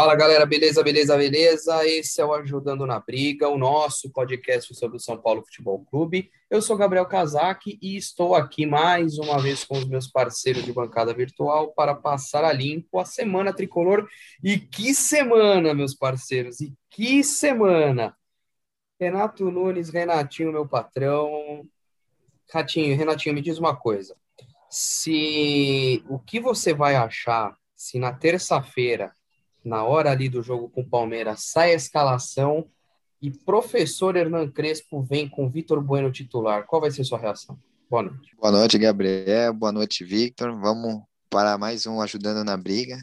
Fala galera, beleza, beleza, beleza? Esse é o Ajudando na Briga, o nosso podcast sobre o São Paulo Futebol Clube. Eu sou Gabriel Kazak e estou aqui mais uma vez com os meus parceiros de bancada virtual para passar a limpo a semana tricolor. E que semana, meus parceiros, e que semana! Renato Nunes, Renatinho, meu patrão. Ratinho, Renatinho, me diz uma coisa. Se o que você vai achar se na terça-feira na hora ali do jogo com o Palmeiras, sai a escalação e professor Hernan Crespo vem com Vitor Bueno titular. Qual vai ser sua reação? Boa noite. Boa noite, Gabriel. Boa noite, Victor. Vamos para mais um Ajudando na Briga.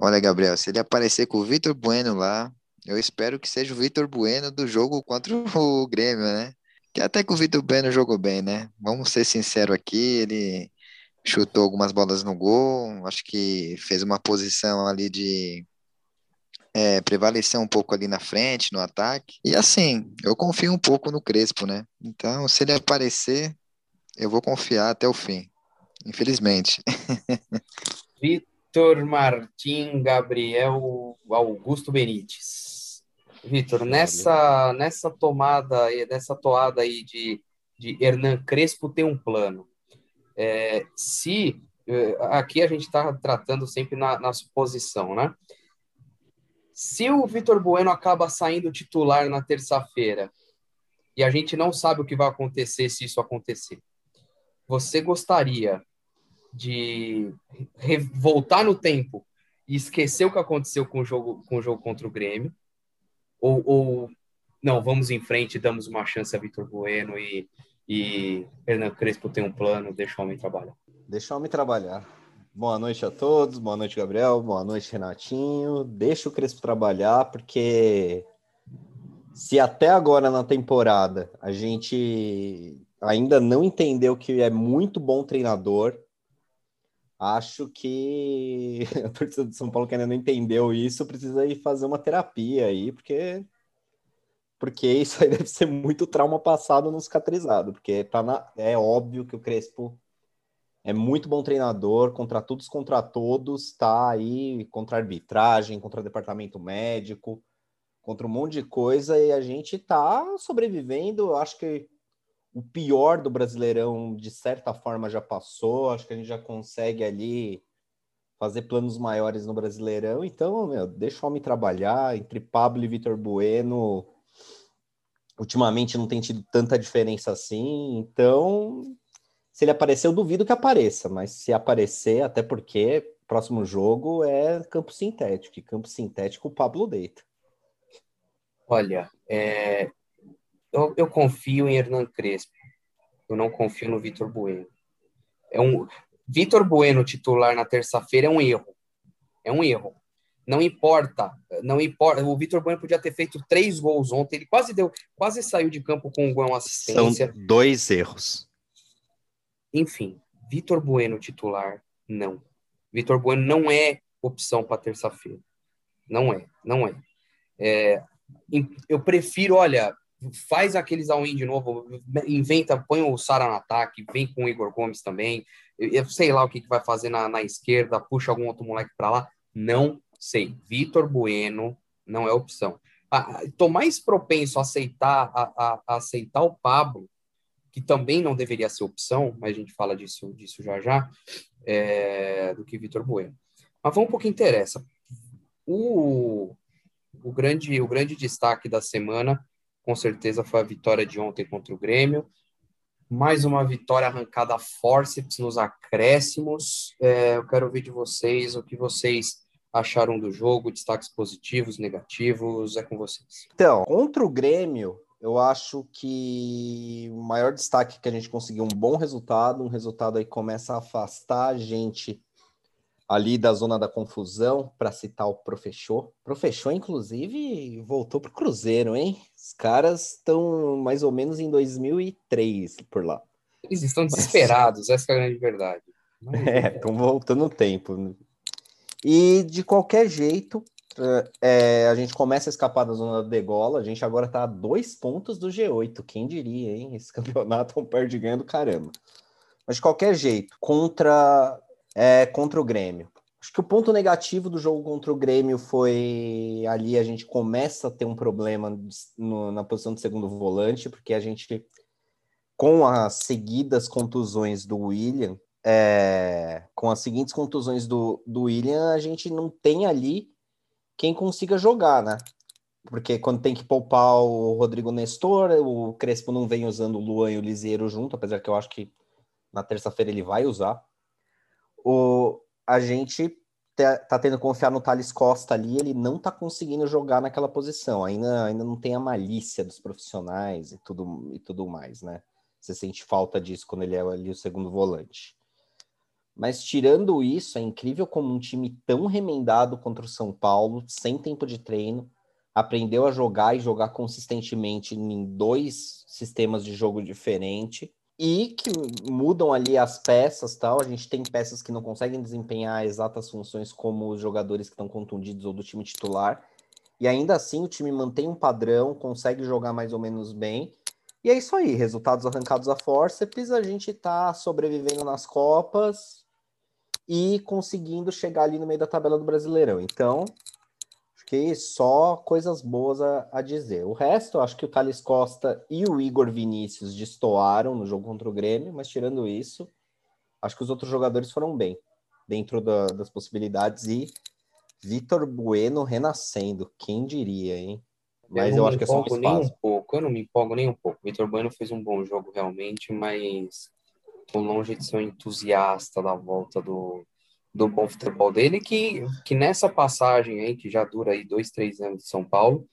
Olha, Gabriel, se ele aparecer com o Vitor Bueno lá, eu espero que seja o Vitor Bueno do jogo contra o Grêmio, né? Que até que o Vitor Bueno jogou bem, né? Vamos ser sinceros aqui, ele chutou algumas bolas no gol, acho que fez uma posição ali de é, prevalecer um pouco ali na frente, no ataque. E assim, eu confio um pouco no Crespo, né? Então, se ele aparecer, eu vou confiar até o fim, infelizmente. Vitor Martim Gabriel Augusto Benites. Vitor, nessa, nessa tomada, nessa toada aí de, de Hernan Crespo ter um plano, é, se é, aqui a gente está tratando sempre na, na suposição, né? Se o Vitor Bueno acaba saindo titular na terça-feira e a gente não sabe o que vai acontecer se isso acontecer, você gostaria de voltar no tempo e esquecer o que aconteceu com o jogo, com o jogo contra o Grêmio? Ou, ou não, vamos em frente, damos uma chance a Vitor Bueno e, e Hernan Crespo tem um plano, deixa o homem trabalhar? Deixa o homem trabalhar. Boa noite a todos, boa noite, Gabriel, boa noite, Renatinho. Deixa o Crespo trabalhar, porque se até agora na temporada a gente ainda não entendeu que é muito bom treinador, acho que a torcida de São Paulo que ainda não entendeu isso precisa ir fazer uma terapia aí, porque porque isso aí deve ser muito trauma passado não cicatrizado, porque tá na, é óbvio que o Crespo é muito bom treinador, contra todos contra todos, tá aí contra arbitragem, contra departamento médico, contra um monte de coisa e a gente tá sobrevivendo. Eu acho que o pior do Brasileirão, de certa forma, já passou. Acho que a gente já consegue ali fazer planos maiores no Brasileirão. Então, meu, deixa o homem trabalhar. Entre Pablo e Vitor Bueno, ultimamente não tem tido tanta diferença assim. Então, se ele aparecer, eu duvido que apareça, mas se aparecer, até porque próximo jogo é campo sintético, e campo sintético o Pablo deita. Olha, é... eu, eu, confio em Hernan Crespo, eu não confio no Vitor Bueno. É um... Vitor Bueno titular na terça-feira é um erro, é um erro. Não importa, não importa. O Vitor Bueno podia ter feito três gols ontem. Ele quase deu, quase saiu de campo com um gol assistência. São dois erros. Enfim, Vitor Bueno titular, não. Vitor Bueno não é opção para terça-feira. Não é, não é. é. Eu prefiro, olha, faz aqueles all-in de novo, inventa, põe o Sara no ataque, vem com o Igor Gomes também. Eu, sei lá o que, que vai fazer na, na esquerda, puxa algum outro moleque para lá. Não sei. Vitor Bueno não é opção. Ah, tô mais propenso a aceitar, a, a, a aceitar o Pablo que também não deveria ser opção, mas a gente fala disso, disso já já, é, do que Vitor Bueno. Mas vamos para o que interessa. O, o, grande, o grande destaque da semana, com certeza, foi a vitória de ontem contra o Grêmio. Mais uma vitória arrancada a forceps nos acréscimos. É, eu quero ouvir de vocês o que vocês acharam do jogo, destaques positivos, negativos, é com vocês. Então, contra o Grêmio, eu acho que o maior destaque é que a gente conseguiu um bom resultado, um resultado aí que começa a afastar a gente ali da zona da confusão, para citar o Professor. Professor, inclusive, voltou para o Cruzeiro, hein? Os caras estão mais ou menos em 2003 por lá. Eles estão desesperados, Mas... essa é a grande verdade. Mas... É, estão voltando o tempo. E de qualquer jeito, é, a gente começa a escapar da zona da degola. A gente agora está a dois pontos do G8. Quem diria, hein? Esse campeonato é um perde ganha do caramba. Mas de qualquer jeito, contra, é, contra o Grêmio, Acho que o ponto negativo do jogo contra o Grêmio foi ali a gente começa a ter um problema no, na posição de segundo volante, porque a gente, com as seguidas contusões do William, é, com as seguintes contusões do, do William, a gente não tem ali quem consiga jogar, né? Porque quando tem que poupar o Rodrigo Nestor, o Crespo não vem usando o Luan e o Liseiro junto, apesar que eu acho que na terça-feira ele vai usar. O, a gente tá, tendo que confiar no Thales Costa ali, ele não tá conseguindo jogar naquela posição, ainda, ainda não tem a malícia dos profissionais e tudo, e tudo mais, né? Você sente falta disso quando ele é ali o segundo volante. Mas tirando isso, é incrível como um time tão remendado contra o São Paulo, sem tempo de treino, aprendeu a jogar e jogar consistentemente em dois sistemas de jogo diferentes e que mudam ali as peças, tal. A gente tem peças que não conseguem desempenhar exatas funções como os jogadores que estão contundidos ou do time titular. E ainda assim o time mantém um padrão, consegue jogar mais ou menos bem. E é isso aí, resultados arrancados a forceps, a gente tá sobrevivendo nas Copas e conseguindo chegar ali no meio da tabela do Brasileirão. Então, que só coisas boas a, a, dizer. O resto, acho que o Thales Costa e o Igor Vinícius destoaram no jogo contra o Grêmio, mas tirando isso, acho que os outros jogadores foram bem, dentro da, das possibilidades. E Vitor Bueno renascendo, quem diria, hein? Mas eu, eu acho que é só um nem um pouco, eu não me empolgo nem um pouco. Vitor Bueno fez um bom jogo realmente, mas tô longe de ser um entusiasta da volta do, do bom futebol dele, que, que nessa passagem aí, que já dura aí dois, três anos de São Paulo,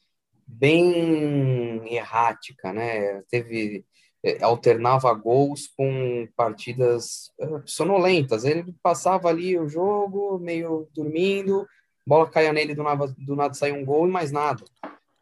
bem errática, né? Teve é, alternava gols com partidas é, sonolentas. Ele passava ali o jogo meio dormindo, bola caia nele do nada, do nada sai um gol e mais nada,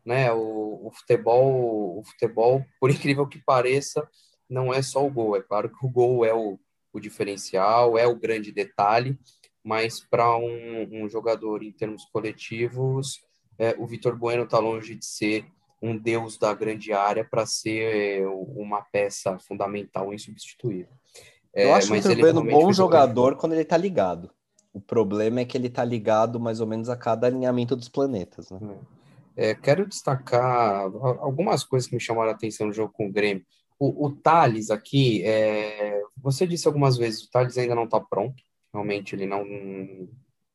né? O, o futebol, o futebol, por incrível que pareça, não é só o gol. É claro que o gol é o, o diferencial, é o grande detalhe, mas para um, um, jogador em termos coletivos, é, o Vitor Bueno está longe de ser um deus da grande área para ser uma peça fundamental e insubstituível. É, Eu acho o Vitor Bueno um bom jogador quando ele está ligado. O problema é que ele está ligado mais ou menos a cada alinhamento dos planetas. Né? É, é quero destacar algumas coisas que me chamaram a atenção no jogo com o Grêmio. O, o Thales aqui, é, você disse algumas vezes, o Thales ainda não está pronto realmente ele não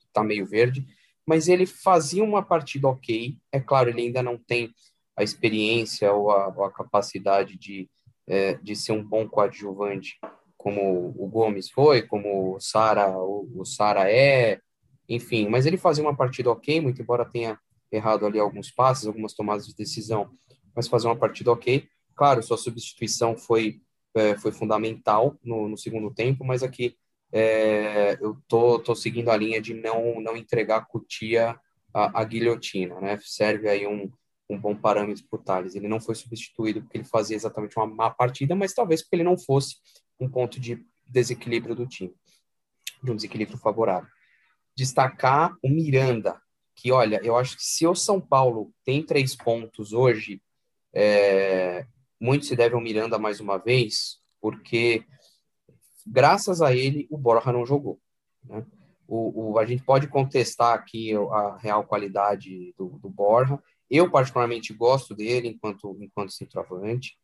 está meio verde, mas ele fazia uma partida ok. É claro, ele ainda não tem a experiência ou a, ou a capacidade de, é, de ser um bom coadjuvante como o Gomes foi, como o Sara o, o Sara é, enfim, mas ele fazia uma partida ok, muito embora tenha errado ali alguns passes, algumas tomadas de decisão, mas fazia uma partida ok. Claro, sua substituição foi é, foi fundamental no, no segundo tempo, mas aqui é, eu tô, tô seguindo a linha de não, não entregar a cutia à, à guilhotina, né? Serve aí um, um bom parâmetro para o Thales. Ele não foi substituído porque ele fazia exatamente uma má partida, mas talvez porque ele não fosse um ponto de desequilíbrio do time, de um desequilíbrio favorável. Destacar o Miranda, que olha, eu acho que se o São Paulo tem três pontos hoje, é, muito se deve ao Miranda mais uma vez, porque graças a ele, o Borja não jogou. Né? O, o, a gente pode contestar aqui a real qualidade do, do Borja. Eu, particularmente, gosto dele enquanto, enquanto centroavante,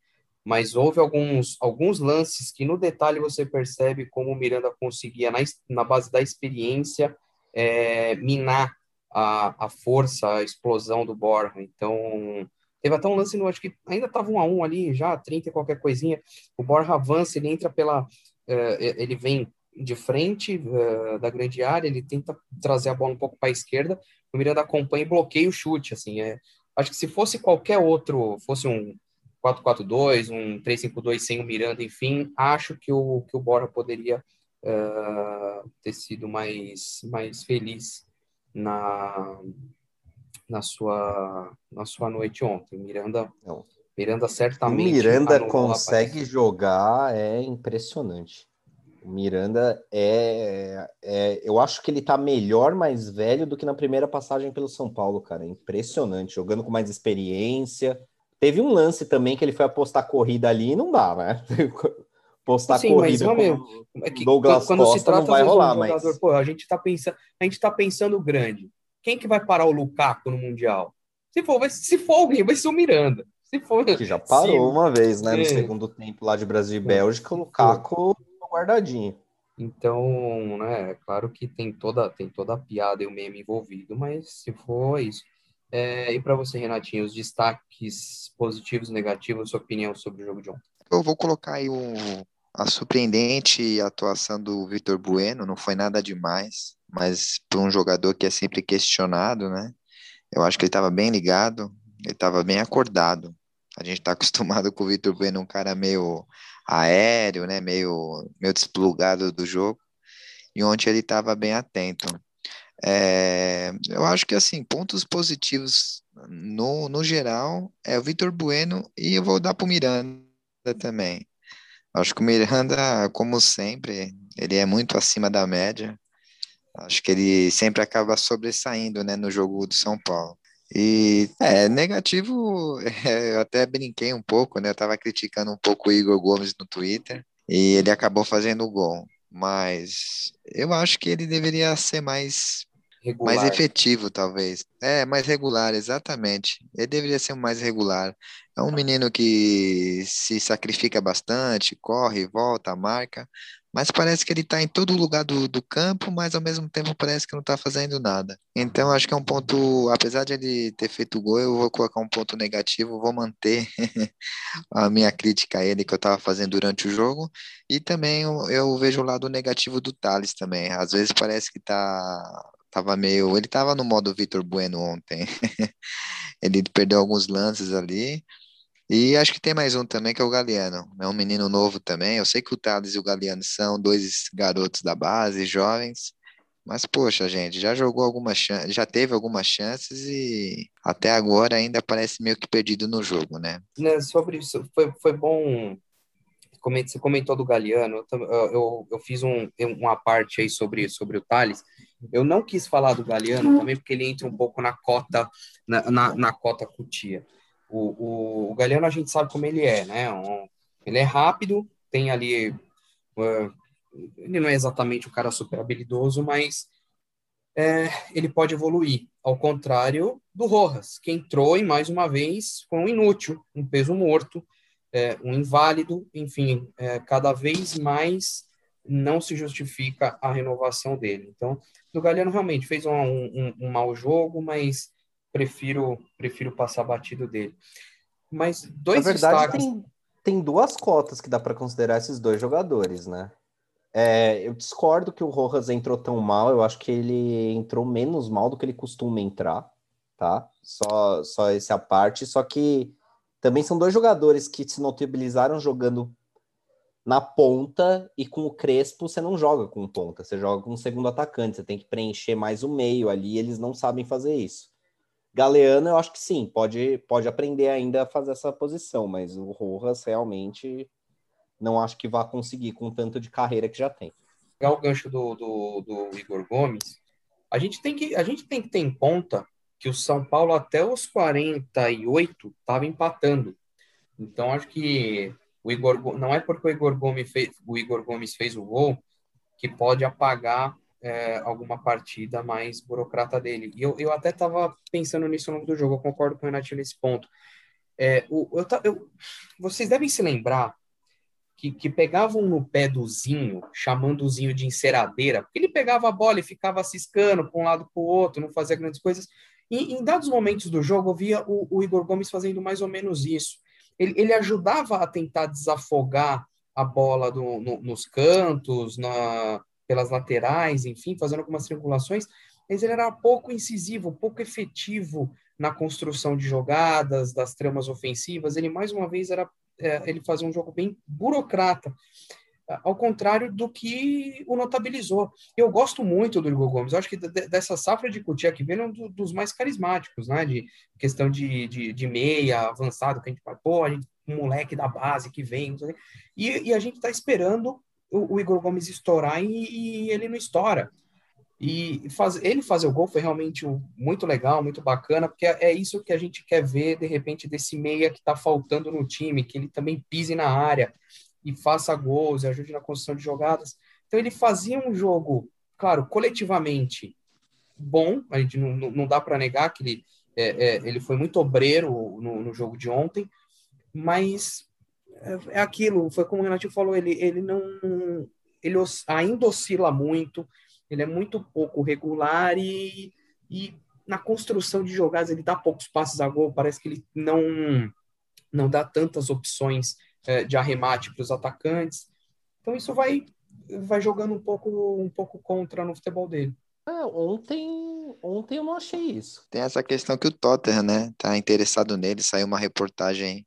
mas houve alguns, alguns lances que, no detalhe, você percebe como o Miranda conseguia, na, na base da experiência, é, minar a, a força, a explosão do Borja. Então, teve até um lance, no, acho que ainda estava um a um ali, já 30 e qualquer coisinha. O Borja avança, ele entra pela, é, ele vem de frente uh, da grande área, ele tenta trazer a bola um pouco para a esquerda, o Miranda acompanha e bloqueia o chute, assim, é, acho que se fosse qualquer outro, fosse um 4-4-2, um 3-5-2 sem o Miranda, enfim, acho que o, que o Borja poderia ter sido mais, mais feliz na, na, sua, na sua noite ontem. Miranda Não. Miranda certamente. O Miranda consegue jogar, é impressionante. O Miranda é, é, Eu acho que ele tá melhor, mais velho do que na primeira passagem pelo São Paulo, cara. É impressionante. Jogando com mais experiência. Teve um lance também que ele foi apostar corrida ali e não dá, né? postar Sim, corrida mas, meu, é que, Douglas quando Costa, se trata não vai rolar, um jogador, mas... pô, a gente tá pensando, a gente tá pensando grande. Quem que vai parar o Lukaku no mundial? Se for, vai, se for alguém, vai ser o Miranda. Se for, que já parou se... uma vez, né, no é. segundo tempo lá de Brasil e. Bélgica, o Lukaku guardadinho. Então, né, é claro que tem toda tem toda a piada e o meme envolvido, mas se for é isso. É, e para você, Renatinho, os destaques positivos e negativos, sua opinião sobre o jogo de ontem? Eu vou colocar aí o, a surpreendente atuação do Vitor Bueno, não foi nada demais, mas para um jogador que é sempre questionado, né? Eu acho que ele estava bem ligado, ele estava bem acordado. A gente está acostumado com o Vitor Bueno, um cara meio aéreo, né? Meio, meio desplugado do jogo. E ontem ele estava bem atento. É, eu acho que, assim, pontos positivos no, no geral é o Vitor Bueno e eu vou dar para o Miranda também. Acho que o Miranda, como sempre, ele é muito acima da média. Acho que ele sempre acaba sobressaindo, né, no jogo do São Paulo. E é negativo, é, eu até brinquei um pouco, né? Eu tava criticando um pouco o Igor Gomes no Twitter e ele acabou fazendo o gol. Mas eu acho que ele deveria ser mais Regular. Mais efetivo, talvez. É, mais regular, exatamente. Ele deveria ser mais regular. É um menino que se sacrifica bastante, corre, volta, marca, mas parece que ele está em todo lugar do, do campo, mas ao mesmo tempo parece que não está fazendo nada. Então, acho que é um ponto, apesar de ele ter feito gol, eu vou colocar um ponto negativo, vou manter a minha crítica a ele que eu estava fazendo durante o jogo, e também eu, eu vejo o lado negativo do Thales também. Às vezes parece que está tava meio. Ele tava no modo Vitor Bueno ontem. ele perdeu alguns lances ali. E acho que tem mais um também, que é o Galeano. É um menino novo também. Eu sei que o Thales e o Galeano são dois garotos da base, jovens. Mas, poxa, gente, já jogou algumas chances, já teve algumas chances e até agora ainda parece meio que perdido no jogo, né? né sobre isso, foi, foi bom. Você comentou do Galeano, eu, eu, eu fiz um, uma parte aí sobre, sobre o Thales. Eu não quis falar do Galeano também, porque ele entra um pouco na cota, na, na, na cota cutia. O, o, o, Galeano a gente sabe como ele é, né? Um, ele é rápido, tem ali. Uh, ele não é exatamente um cara super habilidoso, mas é, ele pode evoluir. Ao contrário do Rojas, que entrou e mais uma vez foi um inútil, um peso morto, é, um inválido, enfim, é, cada vez mais não se justifica a renovação dele. Então, do Galhardo realmente fez um, um, um mau jogo, mas prefiro prefiro passar batido dele. Mas dois Na verdade, destaques... tem, tem duas cotas que dá para considerar esses dois jogadores, né? É, eu discordo que o Rojas entrou tão mal, eu acho que ele entrou menos mal do que ele costuma entrar, tá? Só, só essa parte, só que também são dois jogadores que se notabilizaram jogando na ponta e com o Crespo você não joga com ponta, você joga com um segundo atacante, você tem que preencher mais o meio ali, eles não sabem fazer isso. Galeano, eu acho que sim, pode, pode aprender ainda a fazer essa posição, mas o Rojas realmente não acho que vá conseguir com o tanto de carreira que já tem. Pegar o gancho do, do, do Igor Gomes, a gente, tem que, a gente tem que ter em conta que o São Paulo até os 48 estava empatando. Então, acho que o Igor não é porque o Igor Gomes fez o Igor Gomes fez o gol que pode apagar é, alguma partida mais burocrata dele. E eu, eu até estava pensando nisso ao longo do jogo, eu concordo com o Renatinho nesse ponto. É, o, eu, eu, vocês devem se lembrar que, que pegavam no pé do Zinho, chamando o Zinho de enceradeira, porque ele pegava a bola e ficava ciscando para um lado para o outro, não fazia grandes coisas. E em dados momentos do jogo, eu via o, o Igor Gomes fazendo mais ou menos isso ele, ele ajudava a tentar desafogar a bola do, no, nos cantos, na, pelas laterais, enfim, fazendo algumas triangulações, mas ele era pouco incisivo, pouco efetivo na construção de jogadas, das tramas ofensivas. Ele, mais uma vez, era é, ele fazia um jogo bem burocrata ao contrário do que o notabilizou. Eu gosto muito do Igor Gomes, eu acho que dessa safra de Cutia que vem é um dos mais carismáticos, né? De questão de, de, de meia, avançado, que a gente pô, a gente, um moleque da base que vem, e, e, a gente está esperando o, Igor Gomes estourar e, e, ele não estoura. E faz, ele fazer o gol foi realmente muito legal, muito bacana, porque é, é isso que a gente quer ver, de repente, desse meia que está faltando no time, que ele também pise na área, e faça gols, e ajude na construção de jogadas. Então ele fazia um jogo, claro, coletivamente bom, a gente não, não dá para negar que ele, é, é, ele foi muito obreiro no, no jogo de ontem, mas é, é aquilo, foi como o Renato falou, ele, ele não ele ainda oscila muito, ele é muito pouco regular e, e na construção de jogadas ele dá poucos passes a gol, parece que ele não não dá tantas opções é, de arremate para os atacantes. Então isso vai vai jogando um pouco um pouco contra no futebol dele. É, ontem, ontem eu não achei isso. Tem essa questão que o Tottenham, né, tá interessado nele, saiu uma reportagem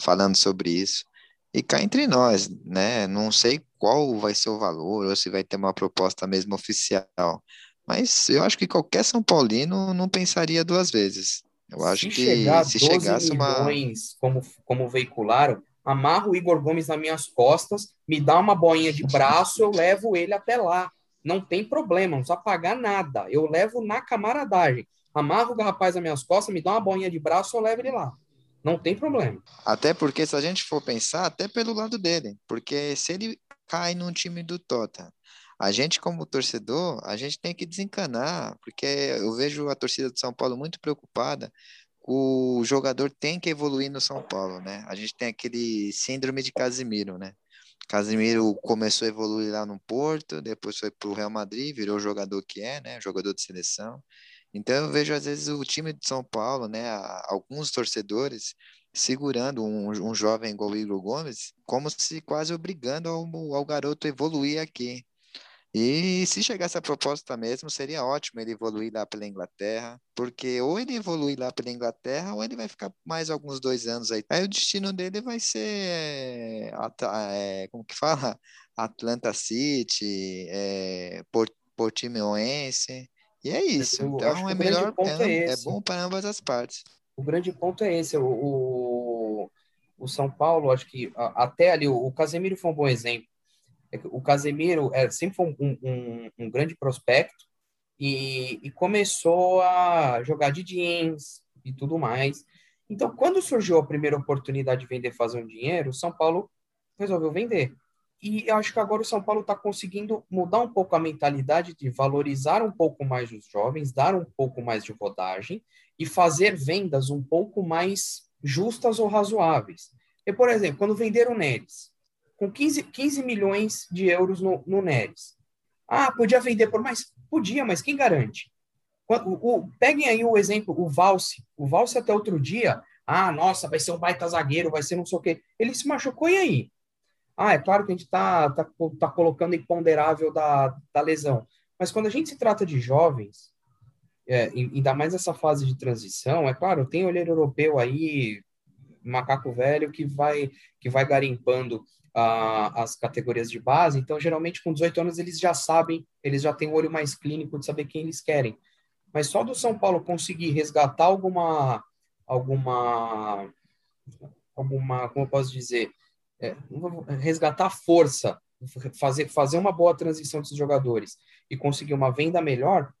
falando sobre isso. E cá entre nós, né, não sei qual vai ser o valor ou se vai ter uma proposta mesmo oficial. Mas eu acho que qualquer São Paulino não pensaria duas vezes. Eu acho se que chegar se chegasse milhões, uma como como veicularam, amarro o Igor Gomes nas minhas costas, me dá uma boinha de braço, eu levo ele até lá. Não tem problema, não precisa pagar nada. Eu levo na camaradagem. Amarro o rapaz nas minhas costas, me dá uma boinha de braço, eu levo ele lá. Não tem problema. Até porque, se a gente for pensar, até pelo lado dele, porque se ele cai num time do Tota, a gente, como torcedor, a gente tem que desencanar, porque eu vejo a torcida de São Paulo muito preocupada. O jogador tem que evoluir no São Paulo, né? A gente tem aquele síndrome de Casimiro, né? Casimiro começou a evoluir lá no Porto, depois foi para o Real Madrid, virou o jogador que é, né? Jogador de seleção. Então eu vejo às vezes o time de São Paulo, né? Alguns torcedores segurando um, um jovem igual o Igor Gomes, como se quase obrigando ao, ao garoto evoluir aqui. E se chegasse a proposta mesmo, seria ótimo ele evoluir lá pela Inglaterra, porque ou ele evoluir lá pela Inglaterra, ou ele vai ficar mais alguns dois anos aí. Aí o destino dele vai ser, é, como que fala? Atlanta City, é, Port, Portimonense, e é isso. Eu então é melhor, é, é, é, bom para ambas as partes. O grande ponto é esse. O, o, o São Paulo, acho que até ali, o, o Casemiro foi um bom exemplo é o Casemiro é, sempre foi um, um, um grande prospecto e, e, começou a jogar de jeans e tudo mais. Então, quando surgiu a primeira oportunidade de vender, fazer um dinheiro, o São Paulo resolveu vender. E acho que agora o São Paulo está conseguindo mudar um pouco a mentalidade de valorizar um pouco mais os jovens, dar um pouco mais de rodagem e fazer vendas um pouco mais justas ou razoáveis. E, por exemplo, quando venderam o Neres, com 15, 15 milhões de euros no, no Neres. Ah, podia vender por mais? Podia, mas quem garante? O, o, peguem aí o exemplo, o Valse. O Valse até outro dia, ah, nossa, vai ser um baita zagueiro, vai ser não sei o quê. Ele se machucou e aí? Ah, é claro que a gente está tá, tá colocando imponderável da, da lesão. Mas quando a gente se trata de jovens, é, ainda mais essa fase de transição, é claro, tem olheiro europeu aí, macaco velho, que vai, que vai garimpando as categorias de base. Então, geralmente, com 18 anos, eles já sabem, eles já têm o um olho mais clínico de saber quem eles querem. Mas só do São Paulo conseguir resgatar alguma, alguma, alguma, como eu posso dizer, é, resgatar força, fazer, fazer uma boa transição desses jogadores e conseguir uma venda melhor,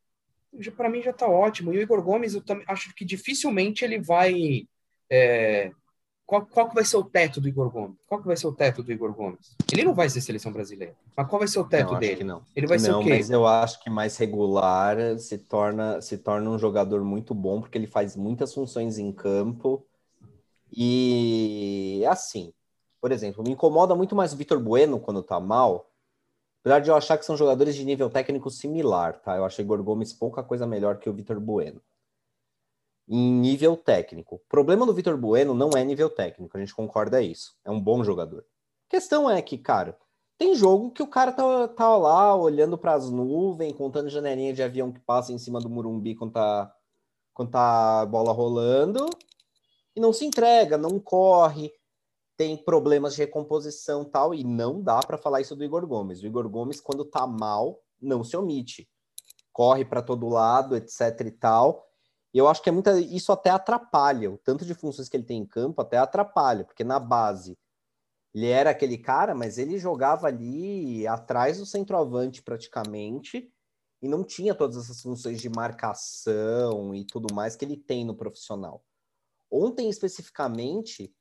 para mim já está ótimo. E o Igor Gomes, eu também acho que dificilmente ele vai é, qual, qual que vai ser o teto do Igor Gomes? Qual que vai ser o teto do Igor Gomes? Ele não vai ser seleção brasileira. Mas qual vai ser o teto não, dele? não. Ele vai não, ser o quê? Mas eu acho que mais regular se torna, se torna um jogador muito bom, porque ele faz muitas funções em campo. E assim, por exemplo, me incomoda muito mais o Vitor Bueno quando tá mal. Apesar de eu achar que são jogadores de nível técnico similar, tá? Eu acho o Igor Gomes pouca coisa melhor que o Vitor Bueno em nível técnico. O problema do Vitor Bueno não é nível técnico, a gente concorda isso. É um bom jogador. A questão é que, cara, tem jogo que o cara tá, tá lá olhando para as nuvens, contando janelinha de avião que passa em cima do Murumbi quando tá, quando tá a bola rolando e não se entrega, não corre, tem problemas de recomposição tal, e não dá para falar isso do Igor Gomes. O Igor Gomes, quando tá mal, não se omite. Corre para todo lado, etc e tal e eu acho que é muita, isso até atrapalha, o tanto de funções que ele tem em campo até atrapalha, porque na base ele era aquele cara, mas ele jogava ali atrás do centroavante praticamente e não tinha todas essas funções de marcação e tudo mais que ele tem no profissional. Ontem especificamente,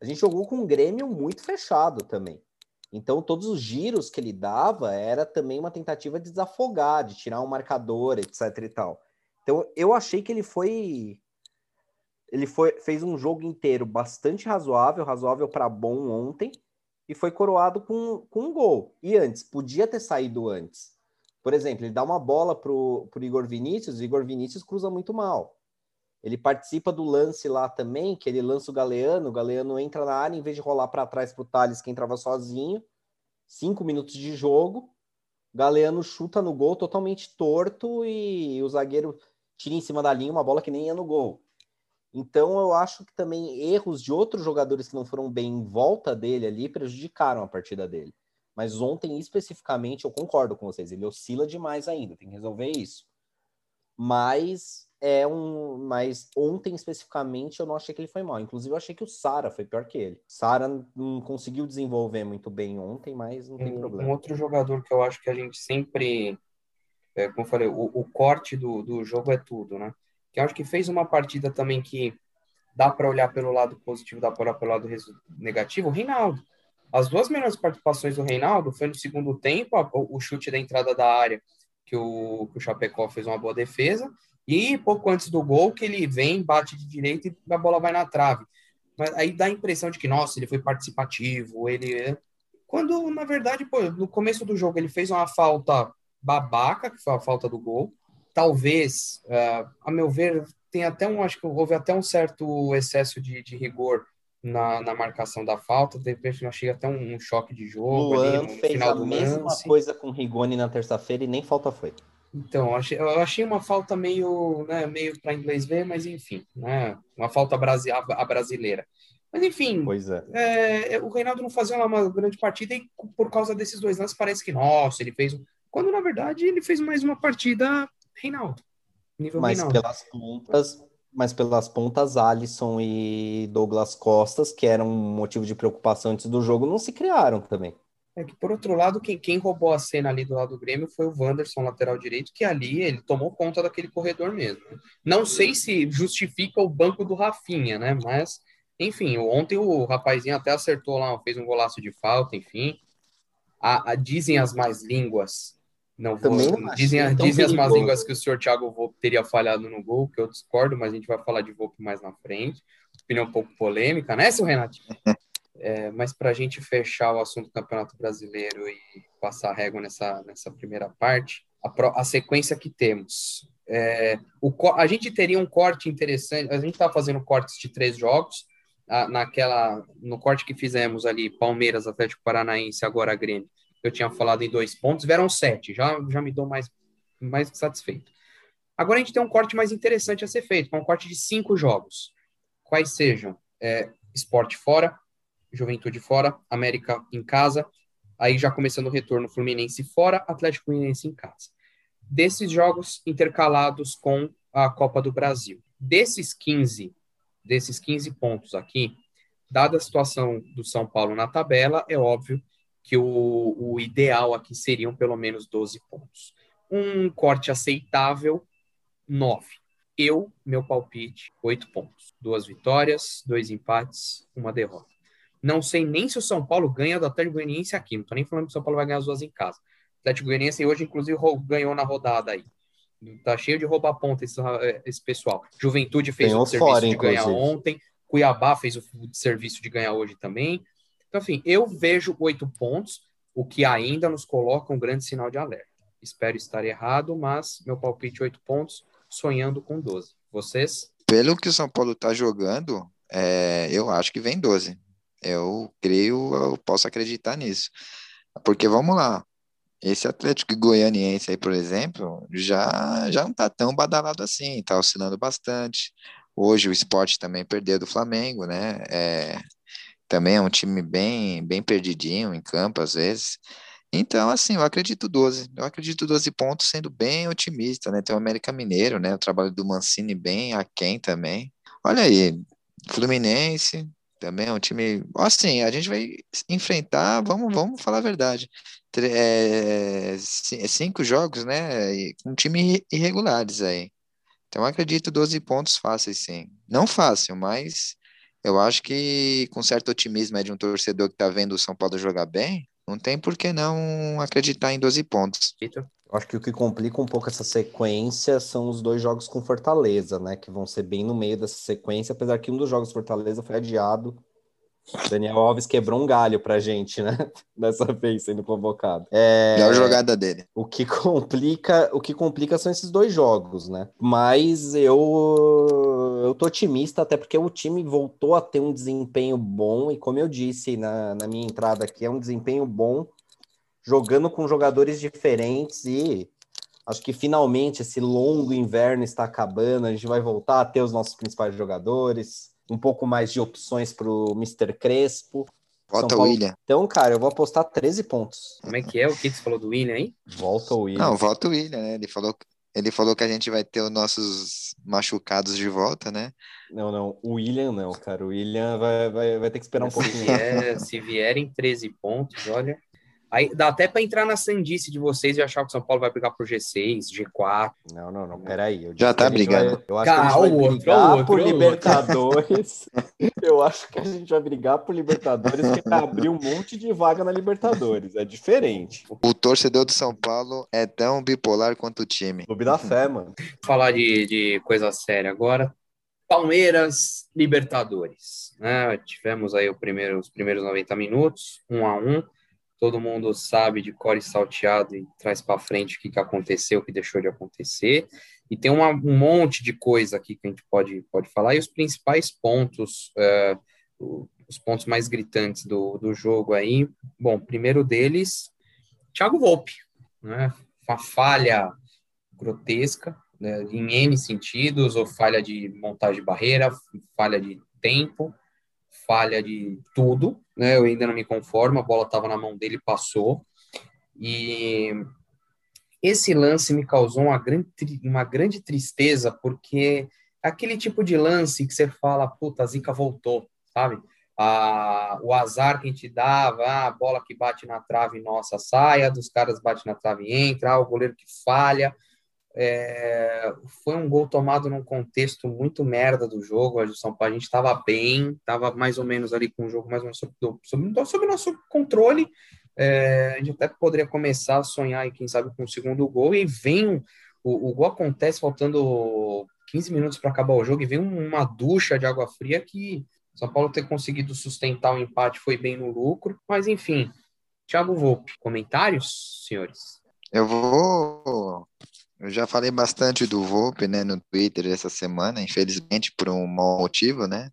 a gente jogou com um Grêmio muito fechado também. Então, todos os giros que ele dava era também uma tentativa de desafogar, de tirar um marcador, etc e tal. Então, eu achei que ele foi ele foi, fez um jogo inteiro bastante razoável, razoável para bom ontem, e foi coroado com, com um gol. E antes, podia ter saído antes. Por exemplo, ele dá uma bola pro, pro Igor Vinícius, o Igor Vinícius cruza muito mal. Ele participa do lance lá também, que ele lança o Galeano, o Galeano entra na área, em vez de rolar para trás pro Thales, que entrava sozinho, cinco minutos de jogo, Galeano chuta no gol totalmente torto e o zagueiro tira em cima da linha uma bola que nem ia no gol. Então eu acho que também erros de outros jogadores que não foram bem em volta dele ali prejudicaram a partida dele. Mas ontem especificamente eu concordo com vocês, ele oscila demais ainda, tem que resolver isso. Mas é um, mas ontem especificamente eu não achei que ele foi mal. Inclusive eu achei que o Sara foi pior que ele. Sara não conseguiu desenvolver muito bem ontem, mas não tem um, problema. Um outro jogador que eu acho que a gente sempre, é, como eu falei, o, o corte do, do jogo é tudo, né? que acho que fez uma partida também que dá para olhar pelo lado positivo, dá para olhar pelo lado negativo, o Reinaldo. As duas melhores participações do Reinaldo foi no segundo tempo, o chute da entrada da área, que o, que o Chapecó fez uma boa defesa, e pouco antes do gol, que ele vem, bate de direita e a bola vai na trave. Mas aí dá a impressão de que, nossa, ele foi participativo, ele. É, quando, na verdade, pô, no começo do jogo ele fez uma falta babaca, que foi a falta do gol, talvez, uh, a meu ver, tem até um, acho que houve até um certo excesso de, de rigor na, na, marcação da falta, de repente nós chega até um, um, choque de jogo Luan ali fez a mesma lance. coisa com o Rigoni na terça-feira e nem falta foi. Então, eu achei, eu achei uma falta meio, né, meio para inglês ver, mas enfim, né, uma falta brasi a, brasileira. Mas enfim, pois é. É, o Reinaldo não fazia uma grande partida e por causa desses dois lances parece que, nossa, ele fez. Quando na verdade ele fez mais uma partida Reinaldo. Nível mas Reinaldo. pelas pontas, mas pelas pontas, Alisson e Douglas Costas, que eram um motivo de preocupação antes do jogo, não se criaram também. É que, por outro lado, quem, quem roubou a cena ali do lado do Grêmio foi o Wanderson, lateral direito, que ali ele tomou conta daquele corredor mesmo. Não sei se justifica o banco do Rafinha, né? Mas, enfim, ontem o rapazinho até acertou lá, fez um golaço de falta, enfim. A, a, dizem as mais línguas não vou, não dizem, dizem as más línguas que o senhor Thiago Volpe teria falhado no gol, que eu discordo, mas a gente vai falar de Volpe mais na frente. Opinião um pouco polêmica, né, seu Renato? É, mas para a gente fechar o assunto do Campeonato Brasileiro e passar régua nessa, nessa primeira parte, a, pro, a sequência que temos. É, o, a gente teria um corte interessante, a gente está fazendo cortes de três jogos, a, naquela no corte que fizemos ali, Palmeiras, Atlético Paranaense, agora Grêmio eu tinha falado em dois pontos, vieram sete, já, já me dou mais, mais satisfeito. Agora a gente tem um corte mais interessante a ser feito, é um corte de cinco jogos. Quais sejam? É, esporte fora, Juventude fora, América em casa, aí já começando o retorno Fluminense fora, Atlético Fluminense em casa. Desses jogos intercalados com a Copa do Brasil. Desses 15, desses 15 pontos aqui, dada a situação do São Paulo na tabela, é óbvio que o, o ideal aqui seriam pelo menos 12 pontos. Um corte aceitável, 9. Eu, meu palpite, 8 pontos. Duas vitórias, dois empates, uma derrota. Não sei nem se o São Paulo ganha do Atlético Goianiense aqui. Não tô nem falando que o São Paulo vai ganhar as duas em casa. O Atlético Goianiense hoje, inclusive, ganhou na rodada aí. Tá cheio de roubar ponta esse, esse pessoal. Juventude fez Ganhou o serviço fora, de inclusive. ganhar ontem. Cuiabá fez o serviço de ganhar hoje também. Então, assim, eu vejo oito pontos, o que ainda nos coloca um grande sinal de alerta. Espero estar errado, mas meu palpite oito pontos, sonhando com 12. Vocês? Pelo que o São Paulo está jogando, é, eu acho que vem 12. Eu creio, eu posso acreditar nisso. Porque vamos lá, esse Atlético Goianiense aí, por exemplo, já, já não tá tão badalado assim, tá oscilando bastante. Hoje o esporte também perdeu do Flamengo, né? É, também é um time bem, bem perdidinho em campo, às vezes. Então, assim, eu acredito 12. Eu acredito 12 pontos, sendo bem otimista, né? Tem o América Mineiro, né? O trabalho do Mancini bem aquém também. Olha aí, Fluminense também é um time. Assim, a gente vai enfrentar, vamos, vamos falar a verdade. É, cinco jogos, né? Um time irregulares aí. Então, acredito 12 pontos fáceis, sim. Não fácil, mas eu acho que com certo otimismo é de um torcedor que está vendo o São Paulo jogar bem, não tem por que não acreditar em 12 pontos. Acho que o que complica um pouco essa sequência são os dois jogos com Fortaleza, né? Que vão ser bem no meio dessa sequência, apesar que um dos jogos Fortaleza foi adiado Daniel Alves quebrou um galho pra gente, né? Dessa vez sendo convocado. É... Melhor jogada dele. O que complica, o que complica são esses dois jogos, né? Mas eu eu tô otimista até porque o time voltou a ter um desempenho bom e como eu disse na, na minha entrada aqui, é um desempenho bom jogando com jogadores diferentes e acho que finalmente esse longo inverno está acabando, a gente vai voltar a ter os nossos principais jogadores um pouco mais de opções para o Mr. Crespo. Volta o William. Então, cara, eu vou apostar 13 pontos. Como é que é? O que você falou do William aí? Volta o William. Não, volta o William, né? Ele falou, ele falou que a gente vai ter os nossos machucados de volta, né? Não, não. O William não, cara. O William vai, vai, vai ter que esperar um se pouquinho. Vier, se vierem 13 pontos, olha. Aí dá até para entrar na sandice de vocês e achar que o São Paulo vai brigar por G6, G4. Não, não, não. Peraí. Já tá brigando. Vai, eu acho Calma, que a gente vai brigar outro, por Libertadores. eu acho que a gente vai brigar por Libertadores porque abrir um monte de vaga na Libertadores. É diferente. O torcedor do São Paulo é tão bipolar quanto o time. Clube da fé, mano. Falar de, de coisa séria agora. Palmeiras, Libertadores. Né? Tivemos aí o primeiro, os primeiros 90 minutos, um a um todo mundo sabe de core salteado e traz para frente o que, que aconteceu, o que deixou de acontecer. E tem uma, um monte de coisa aqui que a gente pode, pode falar. E os principais pontos, uh, os pontos mais gritantes do, do jogo aí. Bom, primeiro deles, Thiago Volpe, né? Uma falha grotesca, né? em N sentidos, ou falha de montagem de barreira, falha de tempo, falha de tudo, né? Eu ainda não me conformo, a bola estava na mão dele, passou. E esse lance me causou uma grande, uma grande tristeza, porque aquele tipo de lance que você fala, puta, a zica voltou, sabe? Ah, o azar que a gente dava, ah, a bola que bate na trave, nossa, saia, dos caras bate na trave e entra, ah, o goleiro que falha. É, foi um gol tomado num contexto muito merda do jogo. A São Paulo a gente estava bem, estava mais ou menos ali com o jogo mais ou menos sob, sob, sob nosso controle. É, a gente até poderia começar a sonhar, e quem sabe, com o segundo gol. E vem o, o gol acontece faltando 15 minutos para acabar o jogo e vem uma ducha de água fria que São Paulo ter conseguido sustentar o empate foi bem no lucro. Mas enfim, Thiago Volpe, comentários, senhores? Eu vou eu já falei bastante do Volpe, né, no Twitter essa semana, infelizmente por um mau motivo, né?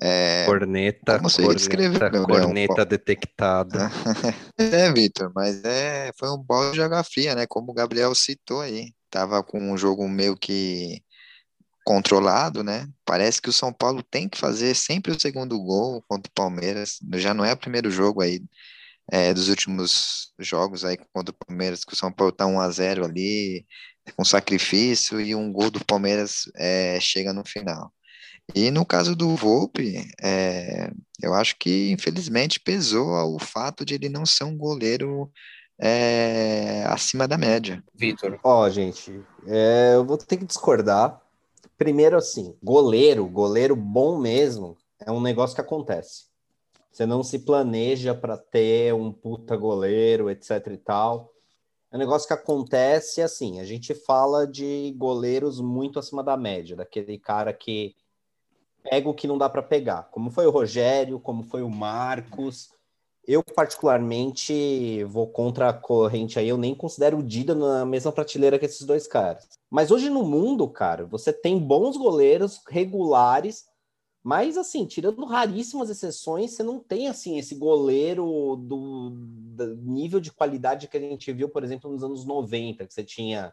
É, corneta, corneta, escreveu, corneta detectada. é, Vitor, mas é, foi um balde de água fria, né? Como o Gabriel citou aí. Tava com um jogo meio que controlado, né? Parece que o São Paulo tem que fazer sempre o segundo gol contra o Palmeiras. Já não é o primeiro jogo aí é, dos últimos jogos aí contra o Palmeiras, que o São Paulo tá 1 a 0 ali, com sacrifício e um gol do Palmeiras é, chega no final. E no caso do Volpe, é, eu acho que infelizmente pesou o fato de ele não ser um goleiro é, acima da média. Vitor. Ó, oh, gente, é, eu vou ter que discordar. Primeiro, assim, goleiro, goleiro bom mesmo, é um negócio que acontece. Você não se planeja para ter um puta goleiro, etc e tal. É um negócio que acontece assim, a gente fala de goleiros muito acima da média, daquele cara que pega o que não dá para pegar, como foi o Rogério, como foi o Marcos. Eu, particularmente, vou contra a corrente aí, eu nem considero o Dida na mesma prateleira que esses dois caras. Mas hoje no mundo, cara, você tem bons goleiros regulares mas, assim, tirando raríssimas exceções, você não tem, assim, esse goleiro do, do, nível de qualidade que a gente viu, por exemplo, nos anos 90, que você tinha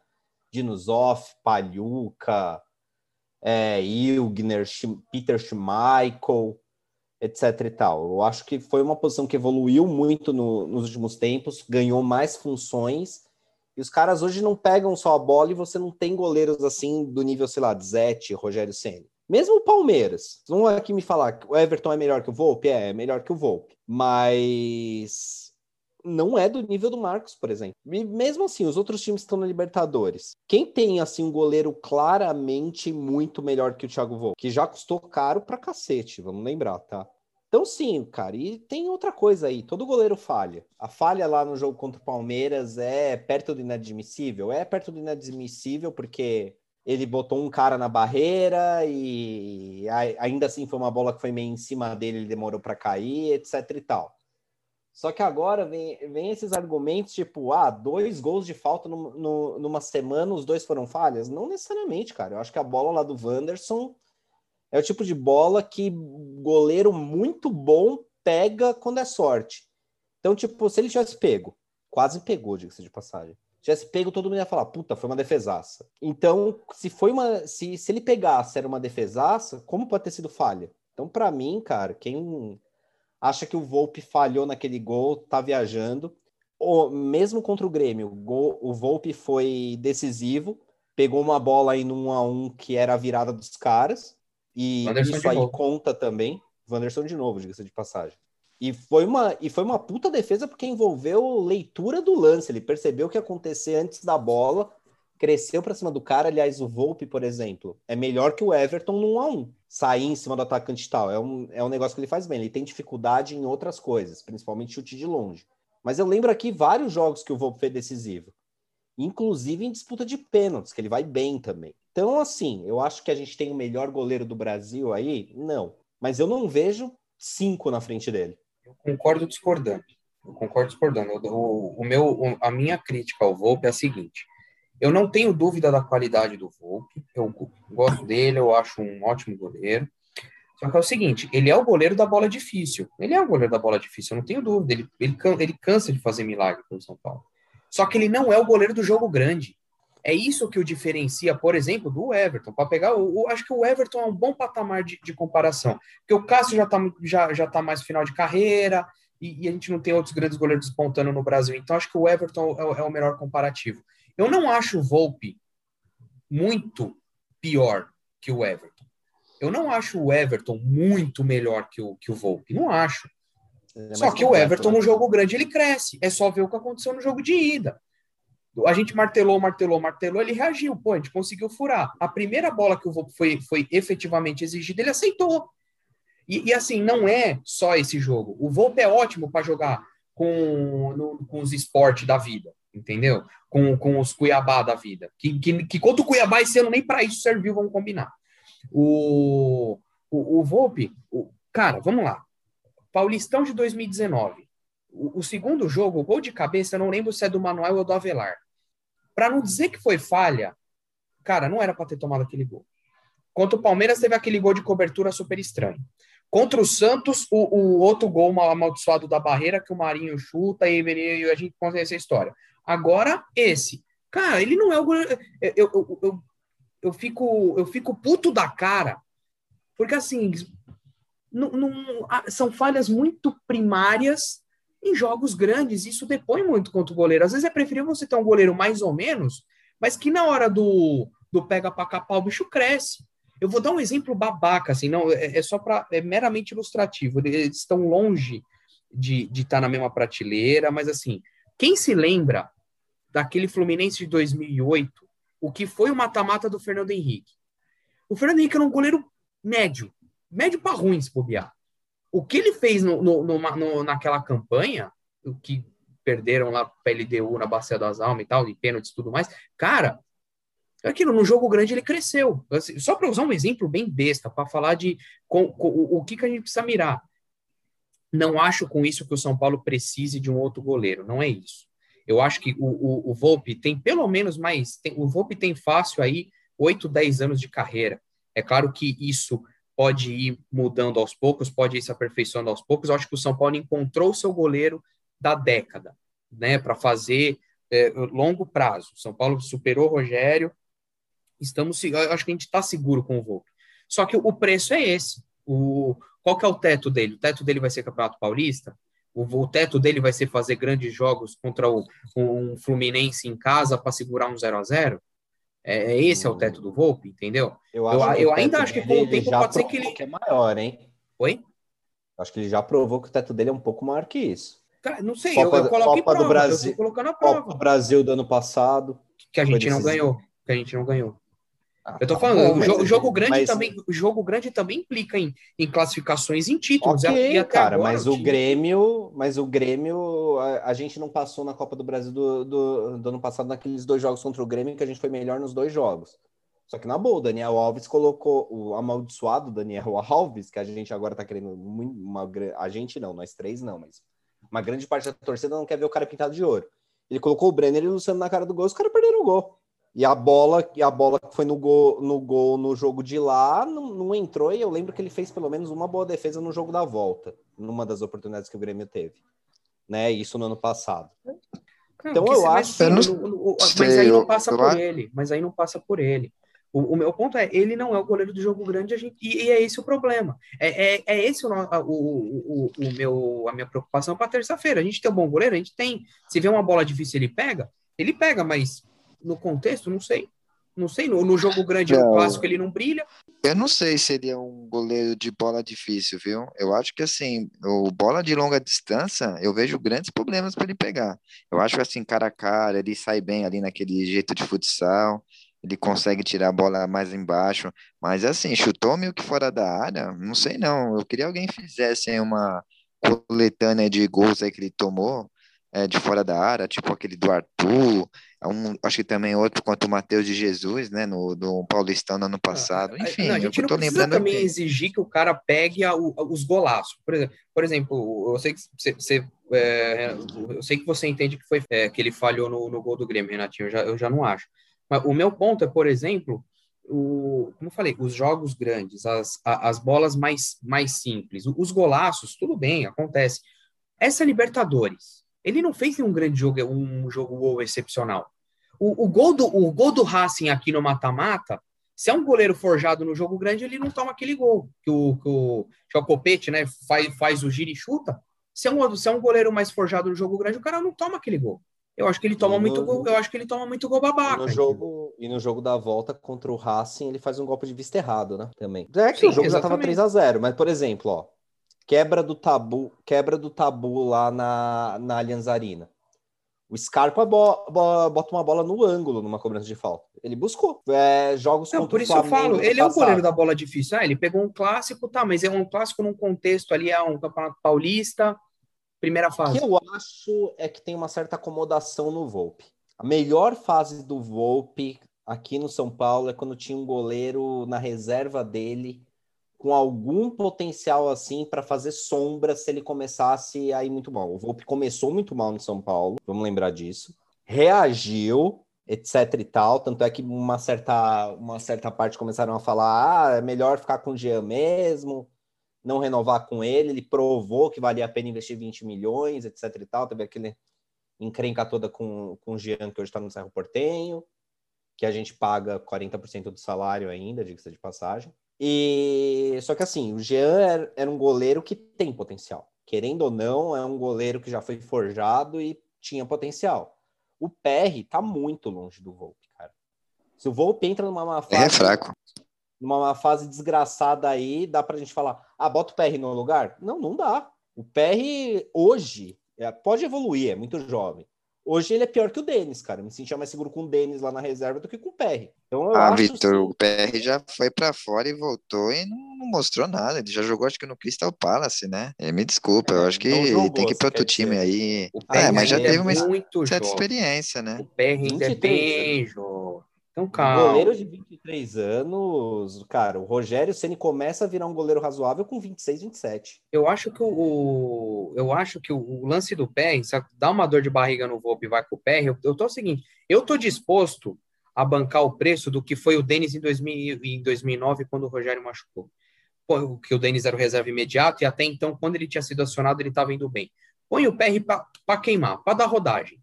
Dinosoff, Palhuca, é, Ilgner, Peter Schmeichel, etc e tal. Eu acho que foi uma posição que evoluiu muito no, nos últimos tempos, ganhou mais funções, e os caras hoje não pegam só a bola e você não tem goleiros, assim, do nível, sei lá, Zete, Rogério Senna. Mesmo o Palmeiras, não aqui me falar que o Everton é melhor que o Volpe, é, é melhor que o Volpe, mas não é do nível do Marcos, por exemplo. E mesmo assim, os outros times estão na Libertadores. Quem tem, assim, um goleiro claramente muito melhor que o Thiago Volpe, que já custou caro pra cacete, vamos lembrar, tá? Então, sim, cara, e tem outra coisa aí: todo goleiro falha. A falha lá no jogo contra o Palmeiras é perto do inadmissível? É perto do inadmissível, porque ele botou um cara na barreira e ainda assim foi uma bola que foi meio em cima dele, ele demorou para cair, etc e tal. Só que agora vem, vem esses argumentos tipo, ah, dois gols de falta no, no, numa semana, os dois foram falhas? Não necessariamente, cara. Eu acho que a bola lá do Wanderson é o tipo de bola que goleiro muito bom pega quando é sorte. Então, tipo, se ele tivesse pego, quase pegou, diga-se de passagem. Tivesse pego, todo mundo ia falar, puta, foi uma defesaça. Então, se foi uma. Se, se ele pegasse era uma defesaça, como pode ter sido falha? Então, para mim, cara, quem acha que o Volpe falhou naquele gol, tá viajando. Ou, mesmo contra o Grêmio, o, gol, o Volpe foi decisivo, pegou uma bola aí no 1 a 1 que era a virada dos caras e Wanderson isso aí novo. conta também. Wanderson de novo, diga-se de passagem. E foi, uma, e foi uma puta defesa porque envolveu leitura do lance. Ele percebeu o que ia acontecer antes da bola, cresceu para cima do cara. Aliás, o Volpe, por exemplo, é melhor que o Everton 1 a 1 Sair em cima do atacante e tal. É um, é um negócio que ele faz bem. Ele tem dificuldade em outras coisas, principalmente chute de longe. Mas eu lembro aqui vários jogos que o Volpe fez decisivo. Inclusive em disputa de pênaltis, que ele vai bem também. Então, assim, eu acho que a gente tem o melhor goleiro do Brasil aí? Não. Mas eu não vejo cinco na frente dele. Eu concordo discordando. Eu concordo discordando. O, o meu, a minha crítica ao Volpe é a seguinte. Eu não tenho dúvida da qualidade do Volpe. Eu gosto dele, eu acho um ótimo goleiro. Só que é o seguinte, ele é o goleiro da bola difícil. Ele é o goleiro da bola difícil, eu não tenho dúvida. Ele, ele, ele cansa de fazer milagre pelo São Paulo. Só que ele não é o goleiro do jogo grande. É isso que o diferencia, por exemplo, do Everton. Para pegar, o, acho que o Everton é um bom patamar de, de comparação, porque o Cássio já está já, já tá mais final de carreira e, e, a gente não tem outros grandes goleiros despontando no Brasil. Então, acho que o Everton é, é o melhor comparativo. Eu não acho o Volpe muito pior que o Everton. Eu não acho o Everton muito melhor que o, que o Volpe. Não acho. É só que o Everton, né? no jogo grande, ele cresce. É só ver o que aconteceu no jogo de ida. A gente martelou, martelou, martelou, ele reagiu. Pô, a gente conseguiu furar. A primeira bola que o Volpe foi, foi efetivamente exigida, ele aceitou. E, e, assim, não é só esse jogo. O Volpe é ótimo para jogar com, no, com os esportes da vida, entendeu? Com, com os Cuiabá da vida. Que, que, que contra o Cuiabá esse ano nem para isso serviu, vamos combinar. O, o, o Volpe, o, cara, vamos lá. Paulistão de 2019. O, o, segundo jogo, o gol de cabeça, eu não lembro se é do Manuel ou do Avelar. Para não dizer que foi falha, cara, não era para ter tomado aquele gol. Contra o Palmeiras teve aquele gol de cobertura super estranho. Contra o Santos, o, o outro gol mal amaldiçoado da barreira que o Marinho chuta e, e a gente conta essa história. Agora, esse. Cara, ele não é o. Eu, eu, eu, eu, fico, eu fico puto da cara, porque assim, não, não, são falhas muito primárias em jogos grandes. Isso depõe muito contra o goleiro. Às vezes é preferível você ter um goleiro mais ou menos, mas que na hora do, do pega para capar o bicho cresce. Eu vou dar um exemplo babaca, assim, não, é, é só para é meramente ilustrativo. Eles estão longe de estar tá na mesma prateleira, mas assim, quem se lembra daquele Fluminense de 2008, o que foi o mata-mata do Fernando Henrique? O Fernando Henrique era um goleiro médio, médio para ruim, se bobear. O que ele fez no, no, no, naquela campanha, o que perderam lá para LDU na Bacia das Almas e tal, de pênaltis e tudo mais, cara, aquilo no jogo grande ele cresceu. Assim, só para usar um exemplo bem besta, para falar de com, com, o, o que, que a gente precisa mirar. Não acho com isso que o São Paulo precise de um outro goleiro, não é isso. Eu acho que o, o, o Volpe tem pelo menos mais. Tem, o Volpe tem fácil aí 8, 10 anos de carreira. É claro que isso pode ir mudando aos poucos, pode ir se aperfeiçoando aos poucos. Eu acho que o São Paulo encontrou o seu goleiro da década, né, para fazer é, longo prazo. São Paulo superou o Rogério, estamos, acho que a gente está seguro com o Volpe. Só que o preço é esse. O, qual que é o teto dele? O teto dele vai ser Campeonato Paulista? O, o teto dele vai ser fazer grandes jogos contra o, um Fluminense em casa para segurar um 0 a 0 é, é, esse é o teto do Volpe, entendeu? Eu, eu, eu ainda acho que com o tempo pode ser que ele. Que é maior, hein? Oi? Acho que ele já provou que o teto dele é um pouco maior que isso. Cara, não sei, Copa, eu, eu coloco Copa em prova, do Brasil, eu colocando a prova. Copa do Brasil do ano passado. Que a gente não ganhou. Que a gente não ganhou. Ah, Eu tô tá falando, bom, o mas- jogo, jogo grande mas- também, o jogo grande também implica em, em classificações em títulos. Ok, e até cara, agora mas o time- Grêmio, mas o Grêmio, a, a gente não passou na Copa do Brasil do, do, do ano passado naqueles dois jogos contra o Grêmio, que a gente foi melhor nos dois jogos. Só que na boa, o Daniel Alves colocou o amaldiçoado Daniel Alves, que a gente agora tá querendo muito, uma, a gente não, nós três não, mas uma grande parte da torcida não quer ver o cara pintado de ouro. Ele colocou o Brenner e o Luciano na cara do gol, os caras perderam o gol. E a bola, e a bola que foi no gol, no gol no jogo de lá não, não entrou, e eu lembro que ele fez pelo menos uma boa defesa no jogo da volta, numa das oportunidades que o Grêmio teve. Né? Isso no ano passado. Não, Então que eu acho- eu não o- o- o- mas aí não passa por ele. Mas aí não passa por ele. O, o meu ponto é, ele não é o goleiro do jogo grande, a gente, e, e é esse o problema. É, é, é esse o, o, o, o meu, a minha preocupação para terça-feira. A gente tem um bom goleiro, a gente tem. Se vê uma bola difícil, ele pega, ele pega, mas no contexto, não sei. Não sei. No, no jogo grande, no Não. clássico, ele não brilha. Eu não sei se ele é um goleiro de bola difícil, viu? Eu acho que assim, o bola de longa distância, eu vejo grandes problemas para ele pegar. Eu acho que assim, cara a cara, ele sai bem ali naquele jeito de futsal, ele consegue tirar a bola mais embaixo, mas assim, chutou meio que fora da área, não sei não. Eu queria alguém fizesse uma coletânea de gols aí que ele tomou, é, de fora da área, tipo aquele do Arthur, um, acho que também outro contra o Matheus de Jesus, né, no do Paulistão no ano passado. Enfim, Não, a eu gente não tô precisa também aqui. exigir que o cara pegue a- o- os golaços. Por exemplo, por exemplo, eu sei que você, você, é, eu sei que você entende que foi é, que ele falhou no, no gol do Grêmio, Renatinho. Eu já, eu já não acho. Mas o meu ponto é, por exemplo, o, como eu falei, os jogos grandes, as, as bolas mais, mais simples, os golaços, tudo bem, acontece. Essa Libertadores, ele não fez nenhum grande jogo, um jogo gol excepcional. O, o, gol do, o gol do Racing aqui no mata-mata, se é um goleiro forjado no jogo grande, ele não toma aquele gol. Que o, que o, né, faz, faz o giro e chuta. Se é, um, se é um goleiro mais forjado no jogo grande, o cara não toma aquele gol. Eu acho que ele toma E no- muito gol, eu acho que ele toma muito gol E babaca. no, entendeu? jogo, e no jogo da volta contra o Racing, ele faz um golpe de vista errado, né? Também. É que Sim, o jogo já tava exatamente. 3 a 0 mas, por exemplo, ó, quebra do tabu, quebra do tabu lá na, na Allianz Arena. O Scarpa bo- bo- bota uma bola no ângulo numa cobrança de falta. Ele buscou. É, jogos Não, contra por o isso eu falo, ele é o goleiro da bola difícil. Ah, ele pegou um clássico, tá, mas é um clássico num contexto ali, é um campeonato paulista, primeira O fase. que eu acho é que tem uma certa acomodação no Volpe. A melhor fase do Volpe aqui no São Paulo é quando tinha um goleiro na reserva dele com algum potencial assim para fazer sombra se ele começasse a ir muito mal. O Volpe começou muito mal no São Paulo, vamos lembrar disso. Reagiu, etc e tal, tanto é que uma certa uma certa parte começaram a falar: "Ah, é melhor ficar com o Jean mesmo" não renovar com ele, ele provou que valia a pena investir 20 milhões, etc e tal, teve aquele encrenca toda com, com o Jean, que hoje está no Cerro Portenho, que a gente paga 40% do salário ainda, diga-se de passagem. E só que assim, o Jean era, era um goleiro que tem potencial. Querendo ou não, é um goleiro que já foi forjado e tinha potencial. O PR tá muito longe do Volpe, cara. Se o Volpe entra numa má fase, É fraco. numa uma fase desgraçada aí, dá pra gente falar, ah, bota o PR no lugar? Não, não dá. O PR hoje é, pode evoluir, é muito jovem. Hoje ele é pior que o Denis, cara. Eu me sentia mais seguro com o Denis lá na reserva do que com o PR. Então eu Ah, Vitor, sim, o PR já foi pra fora e voltou e não, não mostrou nada. Ele já jogou, acho que no Crystal Palace, né? É, me desculpa, eu É, acho que jogou, tem que ir pra você outro time dizer. aí. O Ah, É, PR mas já ainda teve é uma certa jovem. experiência, né? O PR ainda é 23 bem jovem. Então, calma. Goleiro de 23 anos, cara, o Rogério Ceni começa a virar um goleiro razoável com 26, 27. Eu acho que o, o- eu acho que o, o lance do se dá uma dor de barriga no Volpe e vai com o PR, eu, eu tô o seguinte, eu tô disposto a bancar o preço do que foi o Denis em, 2000, em 2009, quando o Rogério machucou. Pô, que o Denis era o reserva imediato, e até então, quando ele tinha sido acionado, ele estava indo bem. Põe o PR para queimar, para dar rodagem.